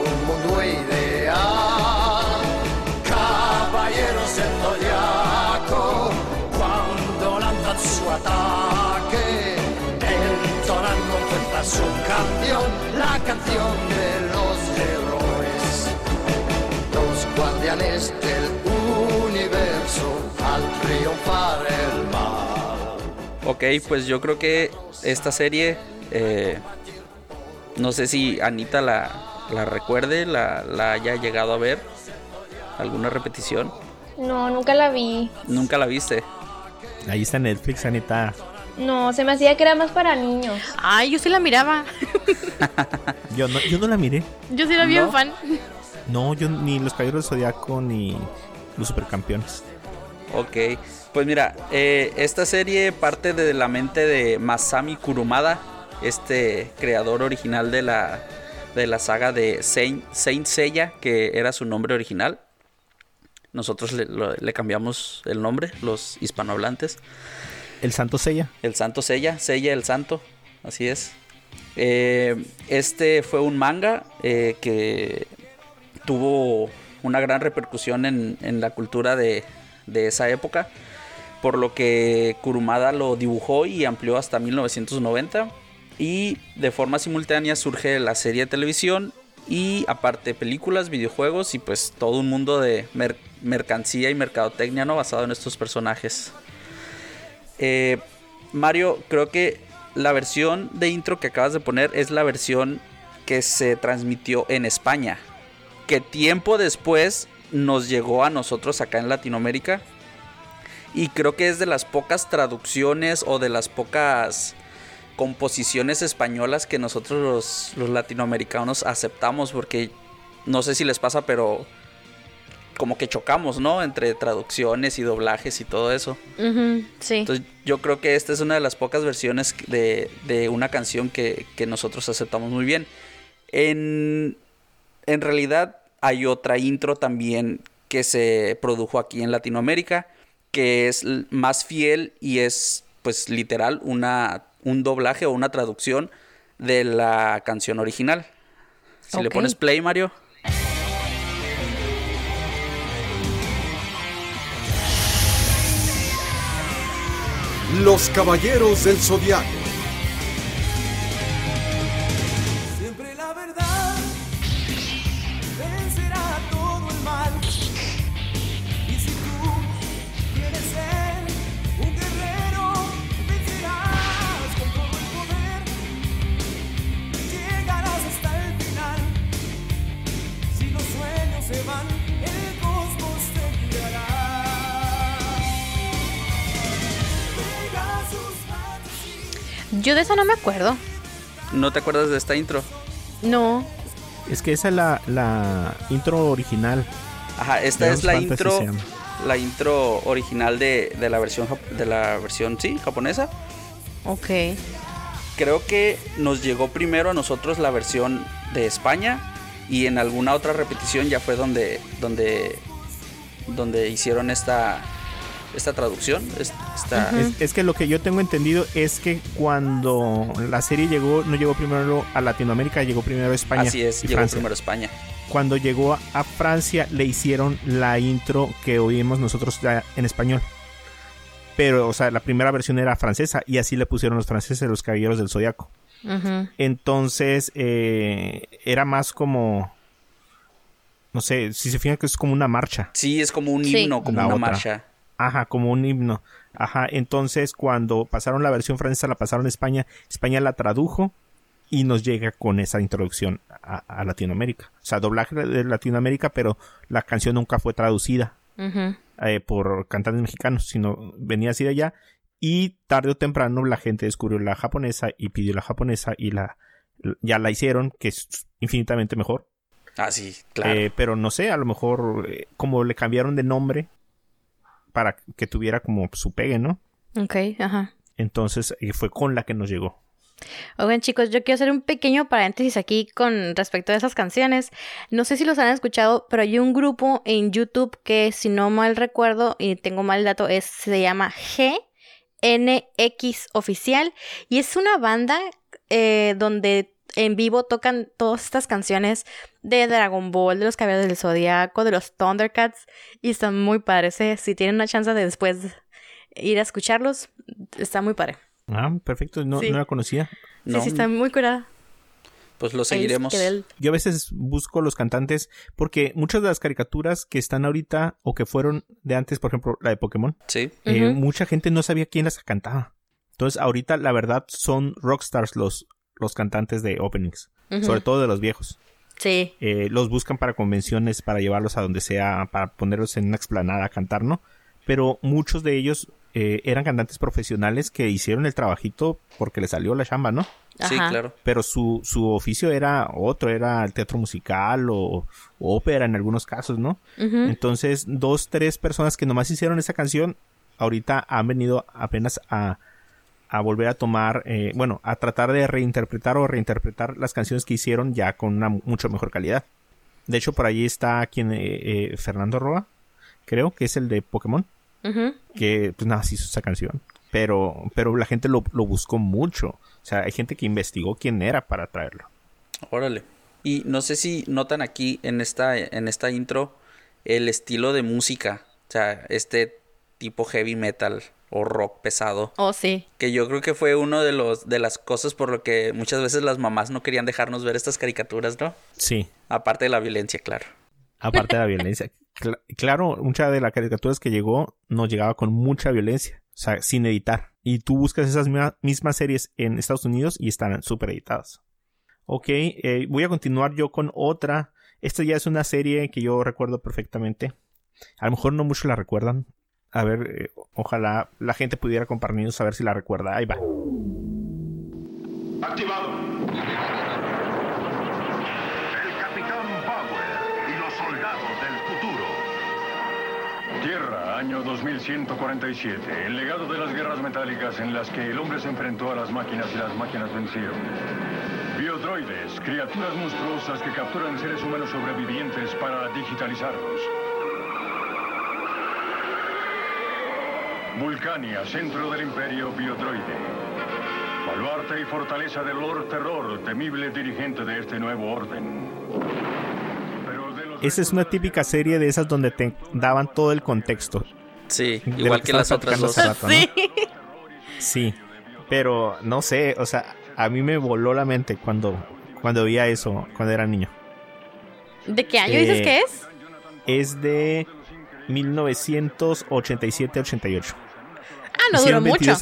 triunfar el mal. Ok, pues yo creo que esta serie, eh, no sé si Anita la, la recuerde, la, la haya llegado a ver, alguna repetición. No, nunca la vi. Nunca la viste. Ahí está Netflix, Anita. No, se me hacía que era más para niños. Ay, yo sí la miraba. Yo no, yo no la miré. Yo sí era bien ¿No? fan. No, yo ni los Caballeros del Zodiaco ni los Supercampeones. Ok, pues mira, eh, esta serie parte de la mente de Masami Kurumada, este creador original de la, de la saga de Saint, Saint Seiya, que era su nombre original. Nosotros le, lo- le cambiamos el nombre, los hispanohablantes. El Santo Seiya. El Santo Seiya, Seiya el Santo, así es. Eh, este fue un manga eh, que tuvo una gran repercusión en, en la cultura de, de esa época, por lo que Kurumada lo dibujó y amplió hasta 1990. Y de forma simultánea surge la serie de televisión y aparte películas, videojuegos y pues todo un mundo de mer- mercancía y mercadotecnia ¿no? basado en estos personajes. Eh, Mario, creo que la versión de intro que acabas de poner es la versión que se transmitió en España. Que tiempo después nos llegó a nosotros acá en Latinoamérica. Y creo que es de las pocas traducciones o de las pocas composiciones españolas que nosotros los, los latinoamericanos aceptamos. Porque no sé si les pasa, pero como que chocamos, ¿no? Entre traducciones y doblajes y todo eso. Sí. Entonces yo creo que esta es una de las pocas versiones de, de una canción que, que nosotros aceptamos muy bien. En, en realidad hay otra intro también que se produjo aquí en Latinoamérica, que es más fiel y es pues literal una, un doblaje o una traducción de la canción original. Si le pones play, Mario. Los Caballeros del Zodiaco. Yo de eso no me acuerdo. ¿No te acuerdas de esta intro? No. Es que esa es la, la intro original. Ajá, esta es la Fantasy intro, la intro original de, de la versión de la versión sí japonesa. Ok. Creo que nos llegó primero a nosotros la versión de España y en alguna otra repetición ya fue donde donde donde hicieron esta esta traducción, es- Es, es que lo que yo tengo entendido es que cuando la serie llegó, no llegó primero a Latinoamérica, llegó primero a España. así es, y llegó Francia. primero a España. Cuando llegó a Francia, le hicieron la intro que oímos nosotros ya en español. Pero, o sea, la primera versión era francesa y así le pusieron los franceses los caballeros del zodiaco. Entonces, eh, era más como. No sé, si se fijan que es como una marcha. Sí, es como un Sí. himno, como La una otra. marcha. Ajá, como un himno. Ajá, entonces cuando pasaron la versión francesa, la pasaron a España, España la tradujo y nos llega con esa introducción a, a Latinoamérica. O sea, doblaje de Latinoamérica, pero la canción nunca fue traducida eh, por cantantes mexicanos, sino venía así de allá. Y tarde o temprano la gente descubrió la japonesa y pidió la japonesa y la ya la hicieron, que es infinitamente mejor. Ah, sí, claro. Eh, pero no sé, a lo mejor eh, como le cambiaron de nombre para que tuviera como su pegue, ¿no? Ok, ajá. Entonces eh, fue con la que nos llegó. Oigan chicos, yo quiero hacer un pequeño paréntesis aquí con respecto a esas canciones. No sé si los han escuchado, pero hay un grupo en YouTube que si no mal recuerdo y tengo mal el dato, es, se llama GNX Oficial y es una banda eh, donde en vivo tocan todas estas canciones de Dragon Ball, de los Caballeros del Zodiaco, de los Thundercats y están muy padres. eh. Si tienen una chance de después ir a escucharlos, está muy padre. Ah, perfecto, no, Sí. no la conocía. No, Sí, sí, está muy curada. pues lo seguiremos. Yo a veces busco los cantantes porque muchas de las caricaturas que están ahorita o que fueron de antes, por ejemplo, la de Pokémon, Sí. eh, mucha gente no sabía quién las cantaba. Entonces, ahorita la verdad son rockstars los, los cantantes de openings, sobre todo de los viejos. Sí. Eh, los buscan para convenciones, para llevarlos a donde sea, para ponerlos en una explanada a cantar, ¿no? Pero muchos de ellos eh, eran cantantes profesionales que hicieron el trabajito porque les salió la chamba, ¿no? Sí, Ajá. claro. Pero su, su oficio era otro, era el teatro musical o, o ópera en algunos casos, ¿no? Entonces, dos, tres personas que nomás hicieron esa canción, ahorita han venido apenas a, a volver a tomar, eh, bueno, a tratar de reinterpretar o reinterpretar las canciones que hicieron ya con una mucho mejor calidad. De hecho, por ahí está quien, eh, eh, Fernando Roa, creo que es el de Pokémon, que pues nada, sí hizo esa canción. Pero, pero la gente lo, lo buscó mucho. O sea, hay gente que investigó quién era para traerlo. Órale. Y no sé si notan aquí en esta, en esta intro el estilo de música. O sea, este tipo heavy metal o rock pesado. Oh, sí. Que yo creo que fue uno de los de las cosas por lo que muchas veces las mamás no querían dejarnos ver estas caricaturas, ¿no? Sí, Aparte de la violencia, claro. aparte de la violencia. Cla- claro, mucha de las caricaturas que llegó nos llegaba con mucha violencia, o sea, sin editar. Y tú buscas esas misma- mismas series en Estados Unidos y están súper editadas. Ok, eh, voy a continuar yo con otra. Esta ya es una serie que yo recuerdo perfectamente. A lo mejor no muchos la recuerdan. A ver, eh, ojalá la gente pudiera compartirnos a ver si la recuerda. Ahí va. Activado. El Capitán Power y los soldados del futuro. Tierra, año 2147. El legado de las guerras metálicas en las que el hombre se enfrentó a las máquinas y las máquinas vencieron. Biodroides, criaturas monstruosas que capturan seres humanos sobrevivientes para digitalizarlos. Vulcania, centro del imperio biodroide. Baluarte y fortaleza del Lord Terror, temible dirigente de este nuevo orden. Esa es una típica serie de esas donde te daban todo el contexto. Sí, de igual que las estabas otras dos. rato, ¿no? Sí, pero no sé, o sea, a mí me voló la mente cuando, cuando veía eso, cuando era niño. ¿De qué año dices Eh, que es? Es de 1987-88. Ah, no duró mucho.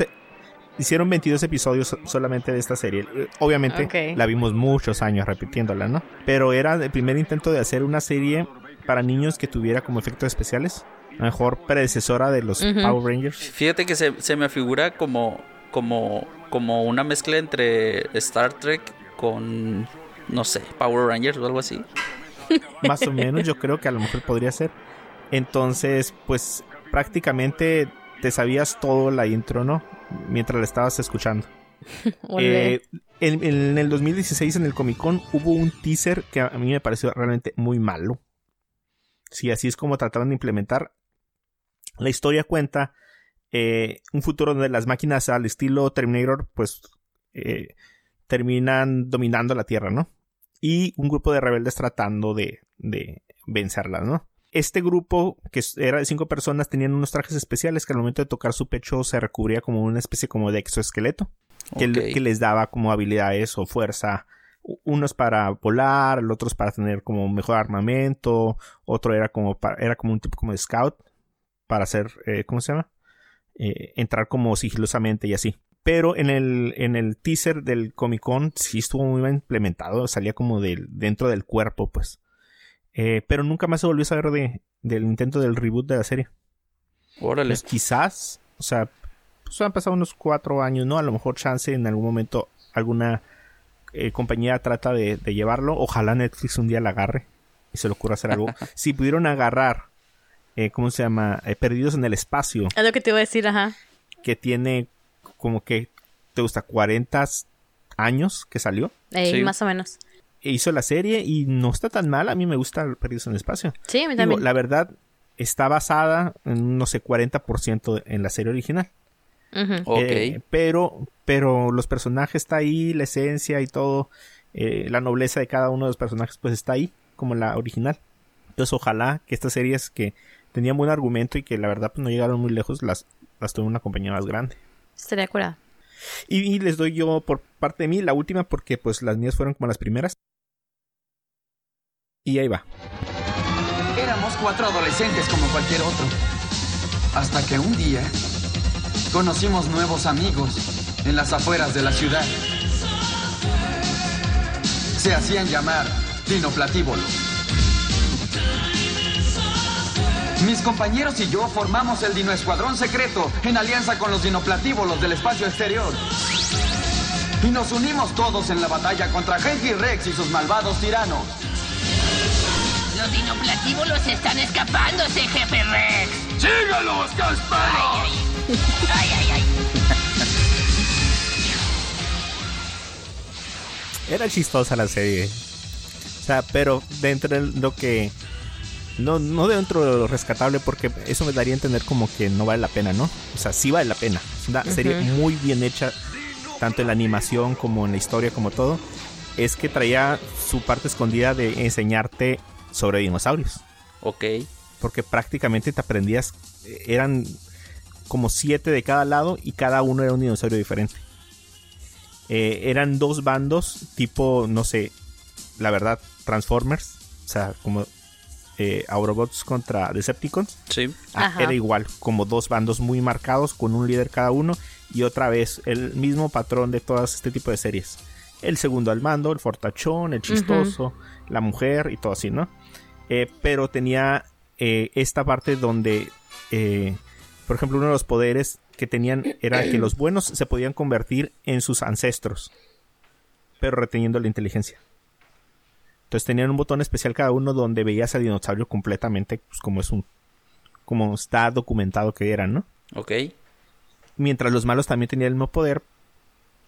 Hicieron 22 episodios solamente de esta serie. Eh, Obviamente la vimos muchos años repitiéndola, ¿no? Pero era el primer intento de hacer una serie para niños que tuviera como efectos especiales. A lo mejor predecesora de los. Power Rangers. Fíjate que se, se me figura como, como, como una mezcla entre Star Trek con, no sé, Power Rangers o algo así. Más o menos, yo creo que a lo mejor podría ser. Entonces, pues prácticamente te sabías todo la intro, ¿no? Mientras la estabas escuchando. Eh, en, en el 2016 en el Comic Con hubo un teaser que a mí me pareció realmente muy malo. Si así es como trataron de implementar. La historia cuenta eh, un futuro donde las máquinas al estilo Terminator pues eh, terminan dominando la Tierra, ¿no? Y un grupo de rebeldes tratando de, de vencerlas, ¿no? Este grupo, que era de cinco personas, tenían unos trajes especiales que al momento de tocar su pecho se recubría como una especie como de exoesqueleto que, les daba como habilidades o fuerza. Unos para volar, el otros para tener como mejor armamento, otro era como para, era como un tipo como de scout para hacer, eh, ¿cómo se llama? Eh, entrar como sigilosamente y así. Pero en el, en el teaser del Comic Con sí estuvo muy bien implementado, salía como del, dentro del cuerpo, pues. Eh, pero nunca más se volvió a saber de, del intento del reboot de la serie. Órale. Pues quizás, o sea, pues han pasado unos cuatro años, ¿no? A lo mejor chance en algún momento alguna eh, compañía trata de, de llevarlo. Ojalá Netflix un día la agarre y se le ocurra hacer algo. si pudieron agarrar, eh, ¿cómo se llama? Eh, Perdidos en el espacio, Es lo que te iba a decir, ajá. que tiene como que, ¿te gusta? 40 años que salió. Ey, Más o menos. E hizo la serie y no está tan mal. A mí me gusta Perdidos en el espacio. Sí, a mí Digo, la verdad, está basada en un, no sé, 40% en la serie original. Eh, pero, pero los personajes está ahí, la esencia y todo, eh, la nobleza de cada uno de los personajes pues está ahí, como la original. Entonces ojalá que estas series que tenían buen argumento y que la verdad pues no llegaron muy lejos, las, las tuvo una compañía más grande. Estaría curada. Y, y les doy yo por parte de mí la última porque pues las mías fueron como las primeras. Y ahí va. Éramos cuatro adolescentes como cualquier otro. Hasta que un día conocimos nuevos amigos en las afueras de la ciudad. Se hacían llamar dinoplatívolos. Mis compañeros y yo formamos el Dino Escuadrón Secreto en alianza con los dinoplatívolos del espacio exterior. Y nos unimos todos en la batalla contra Genji Rex y sus malvados tiranos. Los dinoplatívolos están escapándose, jefe Rex. ¡Sígalos, Casparos! Ay, ay, ay. Era chistosa la serie. O sea, pero dentro de lo que. No, no dentro de lo rescatable, porque eso me daría a entender como que no vale la pena, ¿no? O sea, sí vale la pena. Es una serie muy bien hecha, tanto en la animación como en la historia, como todo. Es que traía su parte escondida de enseñarte sobre dinosaurios. Ok. Porque prácticamente te aprendías. eh, Eran como siete de cada lado y cada uno era un dinosaurio diferente. Eh, eran dos bandos, tipo, no sé, la verdad, Transformers. O sea, como eh, Autobots contra Decepticons. Sí. Ah, era igual, como dos bandos muy marcados, con un líder cada uno. Y otra vez, el mismo patrón de todas este tipo de series. El segundo al mando, el fortachón, el chistoso, la mujer y todo así, ¿no? Eh, pero tenía eh, esta parte donde, eh, por ejemplo, uno de los poderes que tenían era que los buenos se podían convertir en sus ancestros, pero reteniendo la inteligencia. Entonces tenían un botón especial cada uno donde veías al dinosaurio completamente, pues como es un, como está documentado que eran, ¿no? Ok. Mientras los malos también tenían el mismo poder,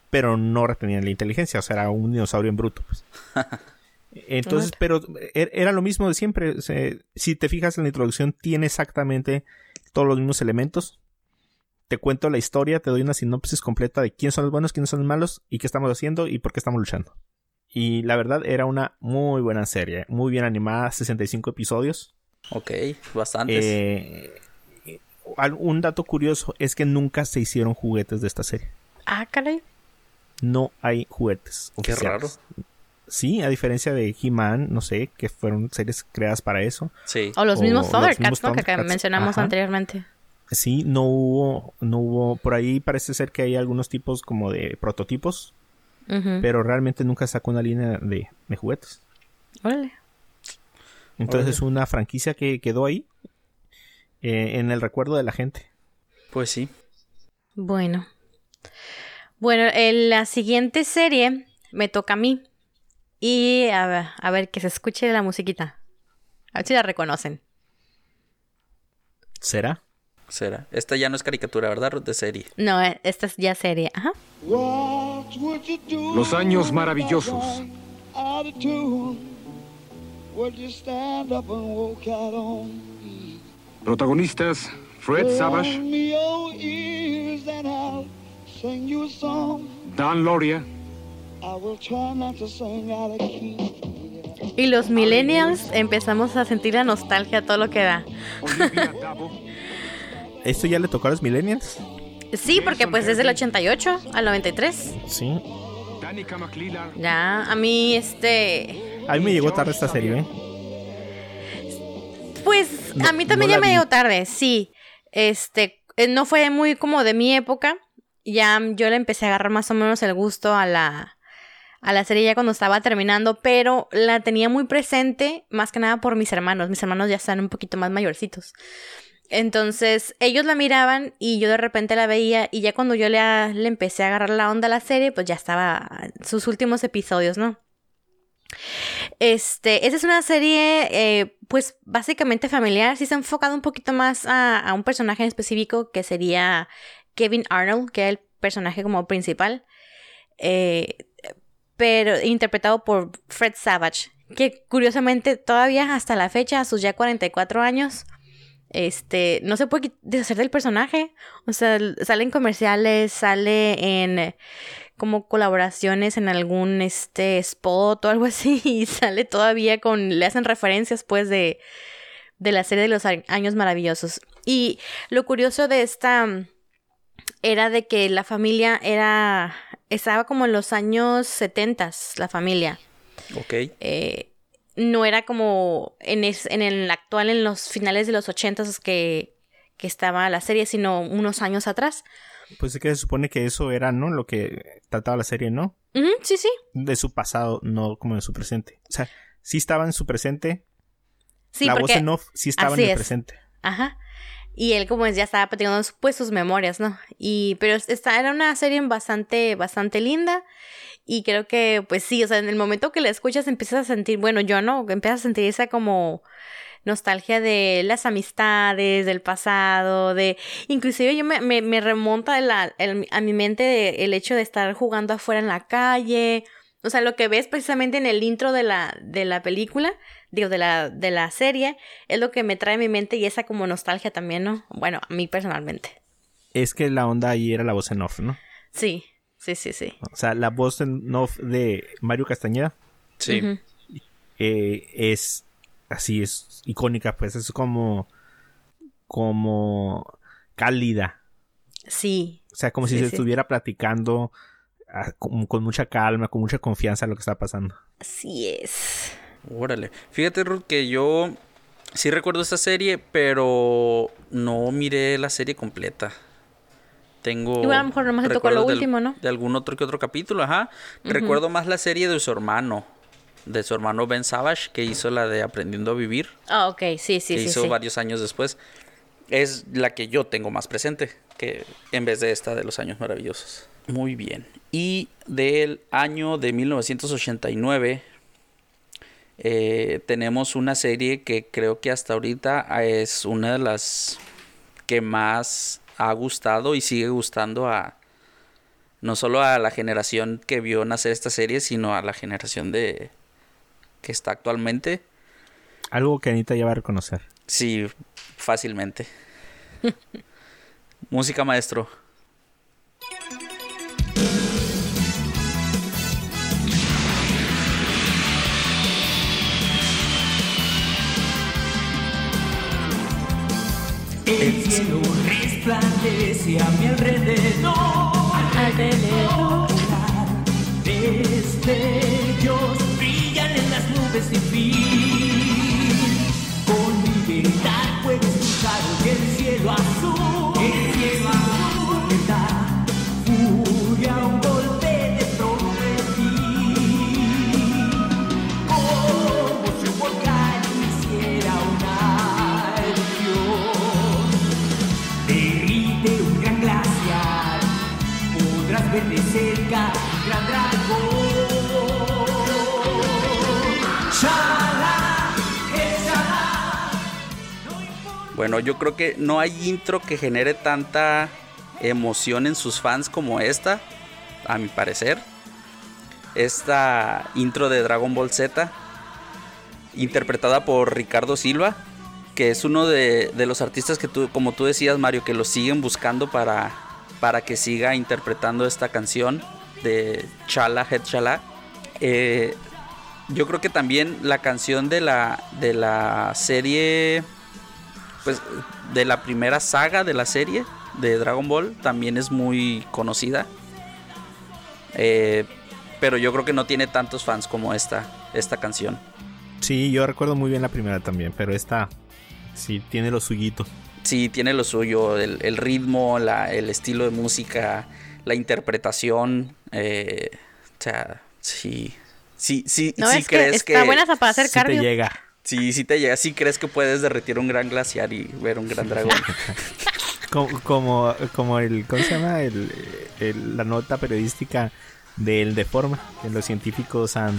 pero no retenían la inteligencia, o sea, era un dinosaurio en bruto. Pues. Entonces, pero er- era lo mismo de siempre. o sea, si te fijas en la introducción, tiene exactamente todos los mismos elementos. Te cuento la historia, te doy una sinopsis completa de quiénes son los buenos, quiénes son los malos y qué estamos haciendo y por qué estamos luchando. Y la verdad era una muy buena serie, muy bien animada, 65 episodios. Ok, bastantes. Eh, un dato curioso es que nunca se hicieron juguetes de esta serie. Ah, caray. No hay juguetes. Qué oficiales. Sí, a diferencia de He-Man, no sé, que fueron series creadas para eso. Sí. O los mismos Thundercats, ¿no? Que, mencionamos Ajá. anteriormente. Sí, no hubo, no hubo, por ahí parece ser que hay algunos tipos como de prototipos, pero realmente nunca sacó una línea de, de juguetes. Órale. Entonces Órale. es una franquicia que quedó ahí eh, en el recuerdo de la gente. Pues sí. Bueno. Bueno, en la siguiente serie me toca a mí. Y a ver, a ver que se escuche la musiquita. A ver si la reconocen. ¿Será? Será. Esta ya no es caricatura, ¿verdad? Ruth? De serie. No, eh, esta es ya serie. Ajá. Los años maravillosos. Protagonistas Fred Savage, Dan Loria, Y los millennials empezamos a sentir la nostalgia, todo lo que da. ¿Esto ya le tocó a los millennials? Sí, porque pues desde el 88 al 93. Sí. Ya, a mí este... A mí me llegó tarde esta serie, ¿eh? Pues No- a mí también no ya me llegó tarde, sí. Este, eh, no fue muy como de mi época. Ya yo le empecé a agarrar más o menos el gusto a la, a la serie ya cuando estaba terminando, pero la tenía muy presente más que nada por mis hermanos. Mis hermanos ya están un poquito más mayorcitos. Entonces, ellos la miraban y yo de repente la veía y ya cuando yo le, le empecé a agarrar la onda a la serie, pues ya estaba sus últimos episodios, ¿no? Este, es una serie, eh, pues básicamente familiar. Sí se ha enfocado un poquito más a, a un personaje en específico que sería Kevin Arnold, que es el personaje como principal. Eh, pero interpretado por Fred Savage, que curiosamente todavía hasta la fecha, a sus ya 44 años, este, no se puede deshacer del personaje. O sea, sale en comerciales, sale en como colaboraciones en algún este spot o algo así y sale todavía con le hacen referencias pues de de la serie de los años maravillosos. Y lo curioso de esta era de que la familia era estaba como en los años 70 la familia. Ok. Eh, no era como en, es- en el actual, en los finales de los 80 que, que estaba la serie, sino unos años atrás. Pues es que se supone que eso era, ¿no? Lo que trataba la serie, ¿no? Sí, sí. De su pasado, no como de su presente. O sea, sí estaba en su presente. Sí, la porque voz en off sí estaba así en el es. presente. Ajá. Y él como ya estaba platicando pues sus memorias, ¿no? Y pero esta era una serie bastante bastante linda y creo que pues sí, o sea, en el momento que la escuchas empiezas a sentir, bueno, yo no, empiezas a sentir esa como nostalgia de las amistades, del pasado, de inclusive yo me, me, me remonta la- a mi mente el hecho de estar jugando afuera en la calle, o sea, lo que ves precisamente en el intro de la, de la película, digo, de la, de la serie, es lo que me trae a mi mente y esa como nostalgia también, ¿no? Bueno, a mí personalmente. Es que la onda ahí era la voz en off, ¿no? Sí, sí, sí, sí. O sea, la voz en off de Mario Castañeda Sí. Eh, es así, es icónica, pues es como como cálida. Sí. O sea, como si Sí, se sí. estuviera platicando ah, con, con mucha calma, con mucha confianza lo que está pasando. Así es. Órale. Fíjate, Ruth, que yo sí recuerdo esta serie, pero no miré la serie completa. Tengo. Igual a lo mejor nomás te tocó lo del- último, ¿no? De algún otro que otro capítulo, ajá. Recuerdo más la serie de su hermano. De su hermano Ben Savage, que hizo la de Aprendiendo a Vivir. Ah, ok, sí, sí, que sí. hizo sí. varios años después. Es la que yo tengo más presente que en vez de esta de los años maravillosos. Muy bien. Y del año de 1989 eh, tenemos una serie que creo que hasta ahorita es una de las que más ha gustado y sigue gustando a no solo a la generación que vio nacer esta serie, sino a la generación de que está actualmente. Algo que Anita ya va a reconocer. Sí, fácilmente. Música maestro. El cielo resplandece a mi alrededor. Alrededor. Destellos brillan en las nubes sin fin. Ver de cerca gran dragón. Bueno, yo creo que no hay intro que genere tanta emoción en sus fans como esta, a mi parecer. Esta intro de Dragon Ball Z, interpretada por Ricardo Silva, que es uno de, de los artistas que tú, como tú decías, Mario, que lo siguen buscando para, para que siga interpretando esta canción de Chala Head Chala. Eh, yo creo que también la canción de la, de la serie pues de la primera saga de la serie de Dragon Ball también es muy conocida. Eh, pero yo creo que no tiene tantos fans como esta, esta canción. Sí, yo recuerdo muy bien la primera también, pero esta sí tiene lo suyito. Sí, tiene lo suyo, el, el ritmo, la- el estilo de música, la interpretación. eh, o sea, sí. Sí, sí, No, sí es que crees está que. buena hasta para hacer Sí te llega. Sí, sí te llega. Sí crees que puedes derretir un gran glaciar y ver un gran dragón. Como, como, como el, ¿cómo se llama? El, el- la nota periodística del Deforma, que los científicos han,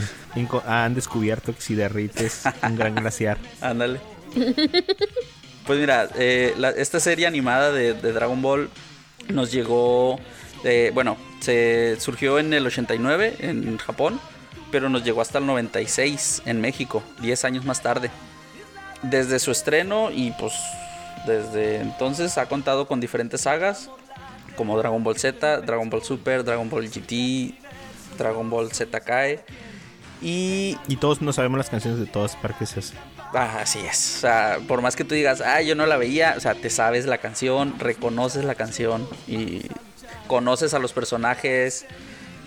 han descubierto que si derrites un gran glaciar. Ándale. Pues mira, eh, la- esta serie animada de, Dragon Ball nos llegó, bueno, se surgió en el 89 en Japón, pero nos llegó hasta el 96 en México, 10 años más tarde. Desde su estreno y pues desde entonces ha contado con diferentes sagas, como Dragon Ball Z, Dragon Ball Super, Dragon Ball GT, Dragon Ball Z Kai. Y Y todos no sabemos las canciones de todas. Es. Ah, así es. O sea, por más que tú digas, ah, yo no la veía, o sea, te sabes la canción, reconoces la canción y conoces a los personajes,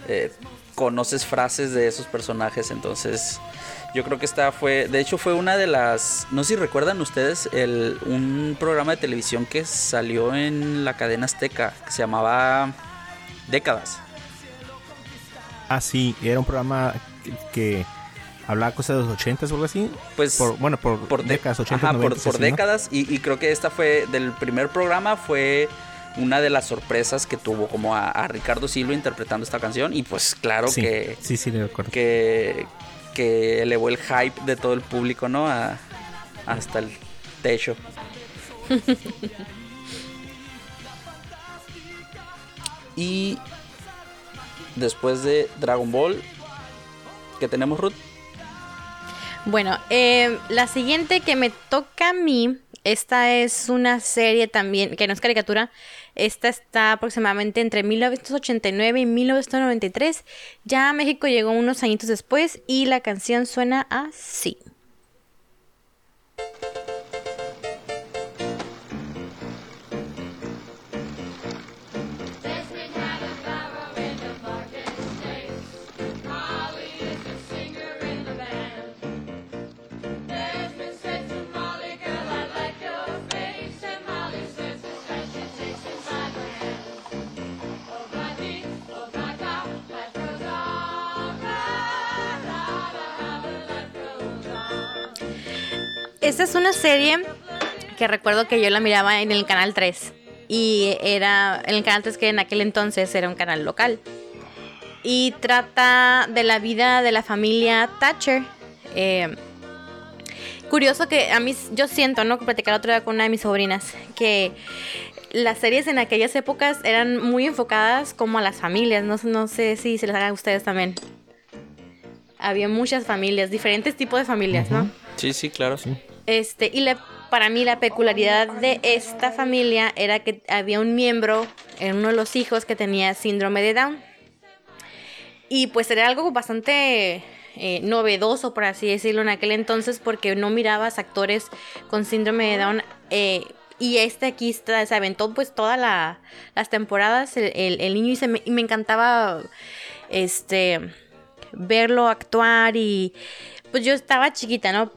eh, conoces frases de esos personajes. Entonces, yo creo que esta fue, de hecho, fue una de las, no sé si recuerdan ustedes, el, un programa de televisión que salió en la cadena Azteca que se llamaba Décadas. Ah, sí, era un programa que, que hablaba cosas de los 80 o algo así. Pues Por- bueno, por, por décadas, 80, Ajá, por, 90. por así, ¿no? décadas y, y creo que esta fue del primer programa fue una de las sorpresas que tuvo como a, a Ricardo Silva interpretando esta canción y pues claro Sí, que sí, sí, que que elevó el hype de todo el público no a, hasta el techo y después de Dragon Ball que tenemos Ruth Bueno, eh, la siguiente que me toca a mí, esta es una serie también, que no es caricatura, esta está aproximadamente entre 1989 y 1993. Ya México llegó unos añitos después y la canción suena así. Esta es una serie que recuerdo que yo la miraba en el canal 3. Y era en el canal 3 que en aquel entonces era un canal local. Y trata de la vida de la familia Thatcher. Eh, curioso que a mí, yo siento, ¿no? Platicar otro día con una de mis sobrinas, que las series en aquellas épocas eran muy enfocadas como a las familias. No, no sé si se les haga a ustedes también. Había muchas familias, diferentes tipos de familias, ¿no? Sí, sí, claro. Este, y la, para mí la peculiaridad de esta familia era que había un miembro, en uno de los hijos, que tenía síndrome de Down. Y pues era algo bastante eh, novedoso, por así decirlo, en aquel entonces, porque no mirabas actores con síndrome de Down. eh, y este aquí está- se aventó pues todas la- las temporadas, el, el- niño, y, se me, y me encantaba este verlo actuar y pues yo estaba chiquita, ¿no?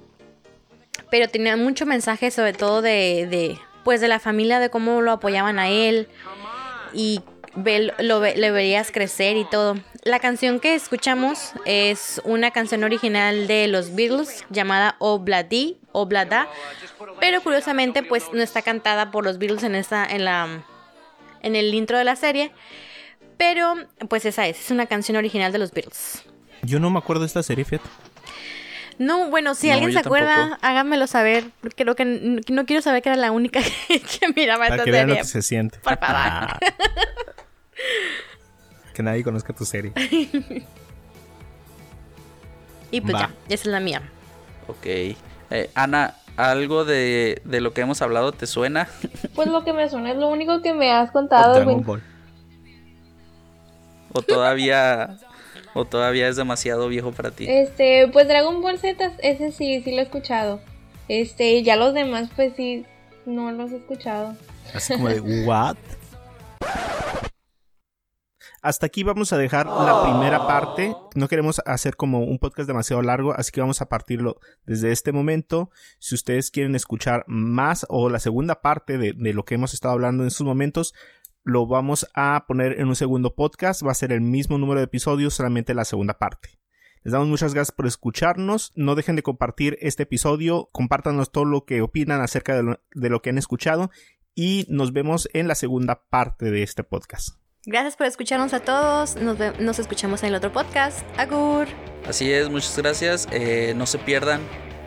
Pero tenía mucho mensaje sobre todo de, de pues de la familia, de cómo lo apoyaban a él y lo, le verías crecer y todo. La canción que escuchamos es una canción original de los Beatles llamada Obladi, Oblada, pero curiosamente pues no está cantada por los Beatles en esta en la en el intro de la serie, pero pues esa es, es una canción original de los Beatles. Yo no me acuerdo de esta serie, fíjate. No, bueno, si No, alguien se acuerda, tampoco. háganmelo saber. Creo que no quiero saber que era la única que, que miraba Para esta que vean lo que se siente. Por favor. que nadie conozca tu serie. y pues Va. ya, esa es la mía. Ok. Eh, Ana, ¿algo de, de lo que hemos hablado te suena? Pues lo que me suena es lo único que me has contado. Dragon. Ball. ¿O todavía, o todavía es demasiado viejo para ti? Este, pues Dragon Ball Z, ese sí, sí lo he escuchado. Este, ya los demás, pues sí, no los he escuchado. Así como de, ¿what? Hasta aquí vamos a dejar la primera parte. No queremos hacer como un podcast demasiado largo, así que vamos a partirlo desde este momento. Si ustedes quieren escuchar más o la segunda parte de, de lo que hemos estado hablando en estos momentos, lo vamos a poner en un segundo podcast. Va a ser el mismo número de episodios, solamente la segunda parte. Les damos muchas gracias por escucharnos. No dejen de compartir este episodio. Compártanos todo lo que opinan acerca de lo, de lo que han escuchado. Y nos vemos en la segunda parte de este podcast. Gracias por escucharnos a todos. Nos escuchamos en el otro podcast. Agur. Así es, muchas gracias. Eh, no se pierdan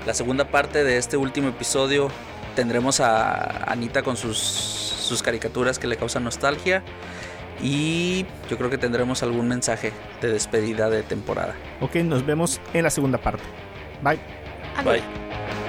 la segunda parte de este último episodio. Tendremos a Anita con sus, sus caricaturas que le causan nostalgia. Y yo creo que tendremos algún mensaje de despedida de temporada. Ok, nos vemos en la segunda parte. Bye. Bye.